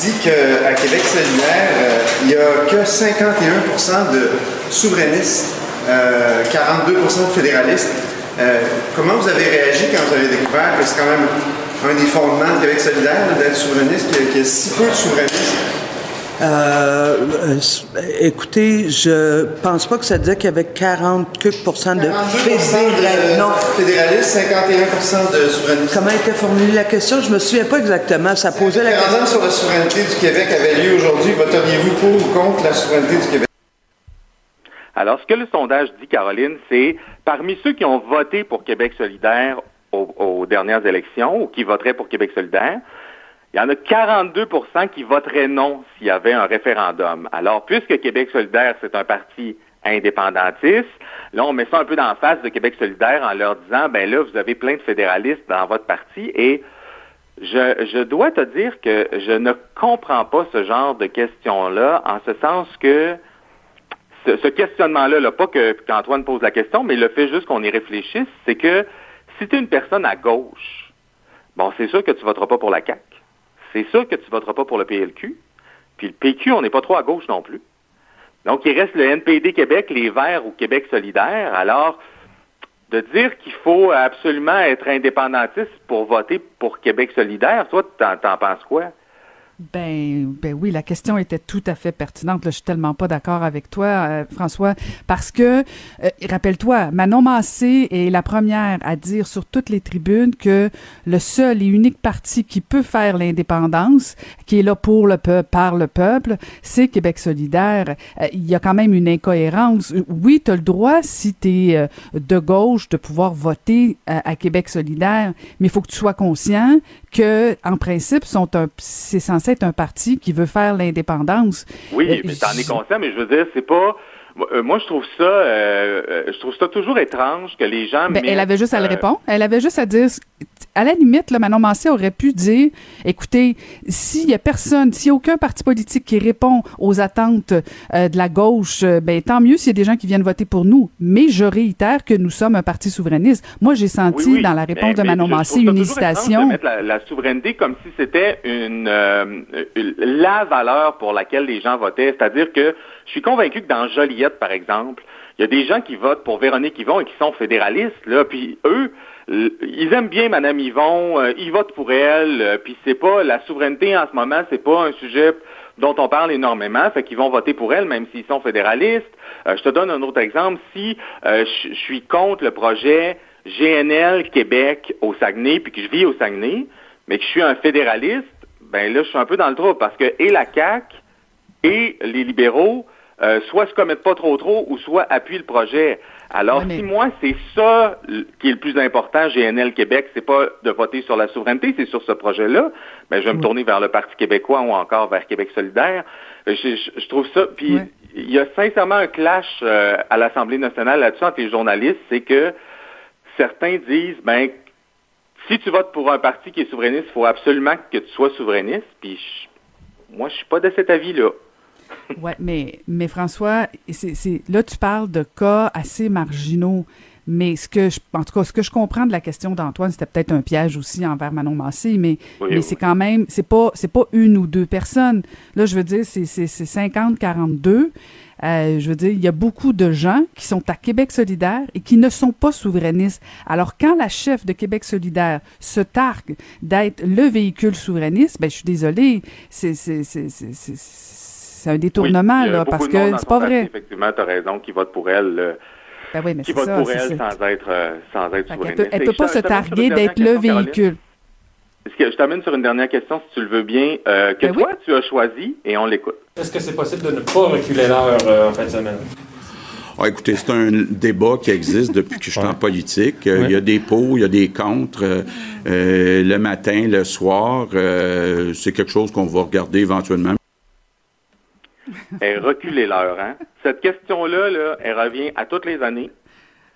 dit qu'à Québec solidaire, euh, il n'y a que 51% de souverainistes, euh, 42% de fédéralistes. Comment vous avez réagi quand vous avez découvert que c'est quand même un des fondements de Québec solidaire d'être souverainiste, qu'il y a si peu de souverainistes? Euh, euh, écoutez, je pense pas que ça disait qu'il y avait 40 quelques pourcents de 42 fédéralistes. Non. fédéralistes, 51 de souverainistes. Comment était formulée la question? Je me souviens pas exactement. Ça posait la question. sur la souveraineté du Québec avait lieu aujourd'hui. Voteriez-vous pour ou contre la souveraineté du Québec? Alors, ce que le sondage dit, Caroline, c'est parmi ceux qui ont voté pour Québec solidaire aux, aux dernières élections ou qui voteraient pour Québec solidaire, il y en a 42% qui voteraient non s'il y avait un référendum. Alors, puisque Québec solidaire, c'est un parti indépendantiste, là, on met ça un peu la face de Québec solidaire en leur disant, ben là, vous avez plein de fédéralistes dans votre parti et je, je dois te dire que je ne comprends pas ce genre de questions-là, en ce sens que ce, ce questionnement-là, là, pas que qu'Antoine pose la question, mais le fait juste qu'on y réfléchisse, c'est que si tu es une personne à gauche, bon, c'est sûr que tu voteras pas pour la CAQ. C'est sûr que tu voteras pas pour le PLQ. Puis le PQ, on n'est pas trop à gauche non plus. Donc, il reste le NPD Québec, les Verts ou Québec solidaire. Alors, de dire qu'il faut absolument être indépendantiste pour voter pour Québec solidaire, toi, t'en penses quoi? Ben, ben oui, la question était tout à fait pertinente. Là, je suis tellement pas d'accord avec toi, euh, François, parce que euh, rappelle-toi, Manon Massé est la première à dire sur toutes les tribunes que le seul et unique parti qui peut faire l'indépendance, qui est là pour le peuple, par le peuple, c'est Québec solidaire. Euh, il y a quand même une incohérence. Oui, tu as le droit, si tu es de gauche, de pouvoir voter à Québec solidaire, mais il faut que tu sois conscient que, en principe, sont un, c'est censé être un parti qui veut faire l'indépendance. Oui, euh, mais t'en es conscient, mais je veux dire, c'est pas. Euh, moi, je trouve ça, euh, je trouve ça toujours étrange que les gens. Ben, elle avait juste à le répondre. Elle avait juste à dire à la limite, là, Manon Massé aurait pu dire, écoutez, s'il y a personne, s'il n'y a aucun parti politique qui répond aux attentes euh, de la gauche, euh, ben tant mieux s'il y a des gens qui viennent voter pour nous. Mais je réitère que nous sommes un parti souverainiste. Moi, j'ai senti dans la réponse de Manon Massé une hésitation. De mettre la, souveraineté comme si c'était une, euh, la valeur pour laquelle les gens votaient. C'est-à-dire que je suis convaincu que dans Joliette, par exemple, il y a des gens qui votent pour Véronique Yvon et qui sont fédéralistes, là, puis eux, ils aiment bien Madame Yvon, euh, ils votent pour elle, euh, puis c'est pas la souveraineté en ce moment, c'est pas un sujet dont on parle énormément, fait qu'ils vont voter pour elle même s'ils sont fédéralistes. Euh, je te donne un autre exemple. Si je suis contre le projet GNL Québec au Saguenay, puis que je vis au Saguenay, mais que je suis un fédéraliste, ben là, je suis un peu dans le trou parce que et la CAQ et les libéraux soit se commettent pas trop trop ou soit appuient le projet. Alors, si moi, c'est ça qui est le plus important, GNL Québec, c'est pas de voter sur la souveraineté, c'est sur ce projet-là, mais ben, je vais me tourner vers le Parti québécois ou encore vers Québec solidaire. Euh, je, trouve ça, puis il y a sincèrement un clash euh, à l'Assemblée nationale là-dessus entre les journalistes, c'est que certains disent, ben, si tu votes pour un parti qui est souverainiste, il faut absolument que tu sois souverainiste, puis moi, je suis pas de cet avis-là. Oui, mais, mais François, c'est, là, tu parles de cas assez marginaux. Mais ce que je, en tout cas, ce que je comprends de la question d'Antoine, c'était peut-être un piège aussi envers Manon Massé, mais, mais c'est quand même, c'est pas, c'est pas une ou deux personnes. Là, je veux dire, c'est, c'est, 50-42. Euh, je veux dire, il y a beaucoup de gens qui sont à Québec solidaire et qui ne sont pas souverainistes. Alors, quand la chef de Québec solidaire se targue d'être le véhicule souverainiste, ben, je suis désolée, c'est, c'est, c'est, c'est un détournement, là, parce que c'est pas vrai. Effectivement, tu as raison, qui vote pour elle. Ben oui, mais qui vote ça, pour elle sans être, euh, sans être souverainiste. Elle ne peut, pas se targuer d'être le véhicule. Que je t'amène sur une dernière question, si tu le veux bien, euh, que ben toi, tu as choisi et on l'écoute. Est-ce que c'est possible de ne pas reculer l'heure euh, en fin de semaine? Ah, écoutez, c'est un débat qui existe depuis que je suis en politique. Il y a des pour, il y a des contre. le matin, le soir, c'est quelque chose qu'on va regarder éventuellement et reculer l'heure. Hein? Cette question-là, là, elle revient à toutes les années.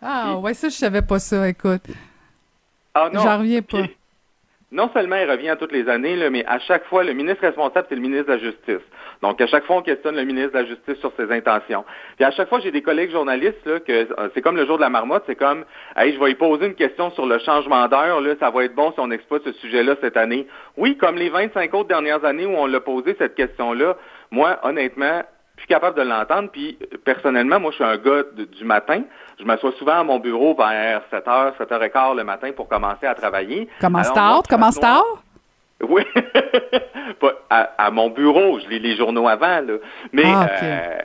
Ah, ouais, ça, je savais pas ça, écoute. Ah non. J'en reviens pas. non seulement elle revient à toutes les années, là, mais à chaque fois, le ministre responsable, c'est le ministre de la Justice. Donc, à chaque fois, on questionne le ministre de la Justice sur ses intentions. Puis à chaque fois, j'ai des collègues journalistes, là, que euh, c'est comme le jour de la marmotte, c'est comme, hey, je vais y poser une question sur le changement d'heure, là, ça va être bon si on exploite ce sujet-là cette année. Oui, comme les 25 autres dernières années où on l'a posé, cette question-là, moi, honnêtement, je suis capable de l'entendre. Puis, personnellement, moi, je suis un gars du matin. Je m'assois souvent à mon bureau vers 7h, 7h15 le matin pour commencer à travailler. Commence tard? Commence tard? Oui. à, mon bureau. Je lis les journaux avant, là. Mais, ah, euh,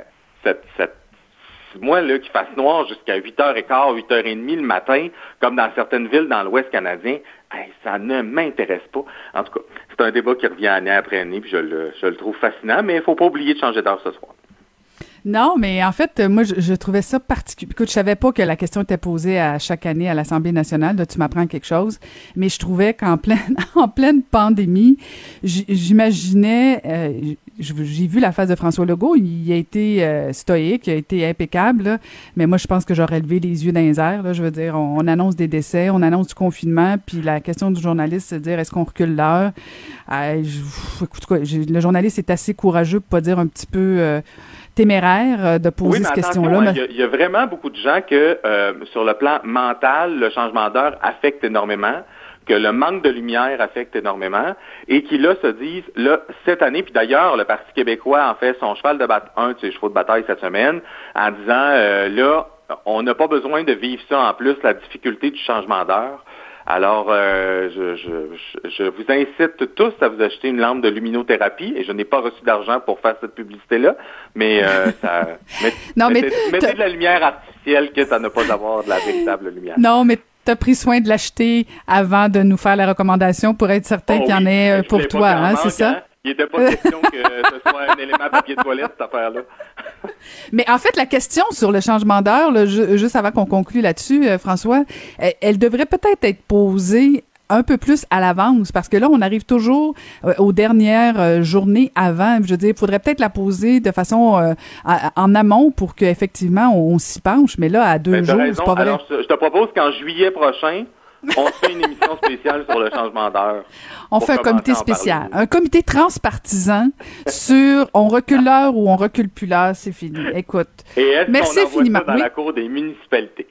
cette, cette moi, là, qu'il fasse noir jusqu'à 8h15, 8h30 le matin, comme dans certaines villes dans l'Ouest canadien, ça ne m'intéresse pas. En tout cas, c'est un débat qui revient année après année, puis je le, je le trouve fascinant, mais il ne faut pas oublier de changer d'heure ce soir. Non, mais en fait, moi, je, trouvais ça particulier. Écoute, je savais pas que la question était posée à chaque année à l'Assemblée nationale. Là, tu m'apprends quelque chose. Mais je trouvais qu'en pleine, en pleine pandémie, j'imaginais, euh, j'ai vu la face de François Legault. Il a été euh, stoïque, il a été impeccable. mais moi, je pense que j'aurais levé les yeux dans les airs. Là, je veux dire, on, annonce des décès, on annonce du confinement, puis la question du journaliste, c'est de dire est-ce qu'on recule l'heure? Euh, écoute, quoi, le journaliste est assez courageux pour pas dire un petit peu euh, téméraire de poser cette question-là. Hein, il, y a, vraiment beaucoup de gens que, euh, sur le plan mental, le changement d'heure affecte énormément que le manque de lumière affecte énormément et qui là se disent là cette année puis d'ailleurs le Parti québécois en fait son cheval de bataille un de ses chevaux de bataille cette semaine en disant euh, là on n'a pas besoin de vivre ça en plus la difficulté du changement d'heure Alors, euh, je, je, je, vous incite tous à vous acheter une lampe de luminothérapie et je n'ai pas reçu d'argent pour faire cette publicité-là, mais euh, ça, non, mais mettez, de la lumière artificielle quitte à ne pas avoir de la véritable lumière. Non, mais tu as pris soin de l'acheter avant de nous faire la recommandation pour être certain Oh qu'il y en oui, ait euh, pour toi, hein, c'est ça? hein. Il n'était pas question que ce soit un élément papier toilette, cette affaire-là. Mais en fait, la question sur le changement d'heure, juste avant qu'on conclue là-dessus, euh, François, elle, elle devrait peut-être être posée un peu plus à l'avance parce que là, on arrive toujours euh, aux dernières euh, journées avant. Je veux dire, il faudrait peut-être la poser de façon euh, à- en amont pour qu'effectivement on, on s'y penche. Mais là, à deux Ben, jours, c'est pas vrai. Alors, je, te propose qu'en juillet prochain, on fait une émission spéciale sur le changement d'heure. On fait un comité spécial, un comité transpartisan sur on recule l'heure ou on recule plus l'heure, c'est fini. Écoute. Et est-ce Merci qu'on envoie infiniment. ça dans Oui. la cour des municipalités?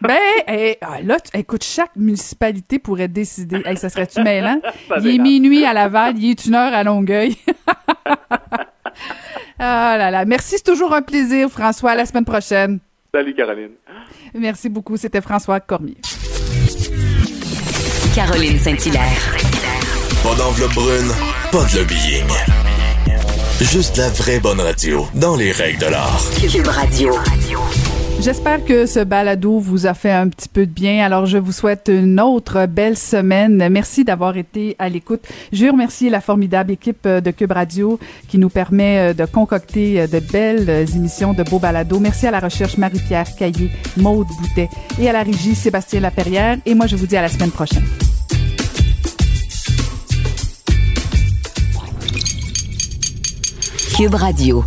Ben, eh, ah, là, tu- écoute, chaque municipalité pourrait décider. Hey, ça serait-tu mêlant? Il est minuit à Laval, il est une heure à Longueuil. ah là là. Merci, c'est toujours un plaisir, François. À la semaine prochaine. Salut, Caroline. Merci beaucoup. C'était François Cormier. Caroline Saint-Hilaire. Pas d'enveloppe brune, pas de lobbying. Juste la vraie bonne radio, dans les règles de l'art. Cube Radio. J'espère que ce balado vous a fait un petit peu de bien. Alors, je vous souhaite une autre belle semaine. Merci d'avoir été à l'écoute. Je veux remercier la formidable équipe euh, de Cube Radio qui nous permet euh, de concocter euh, de belles émissions de beaux balados. Merci à la recherche Marie-Pierre Caillé, Maude Boutet et à la régie Sébastien Laperrière. Et moi, je vous dis à la semaine prochaine. Cube Radio.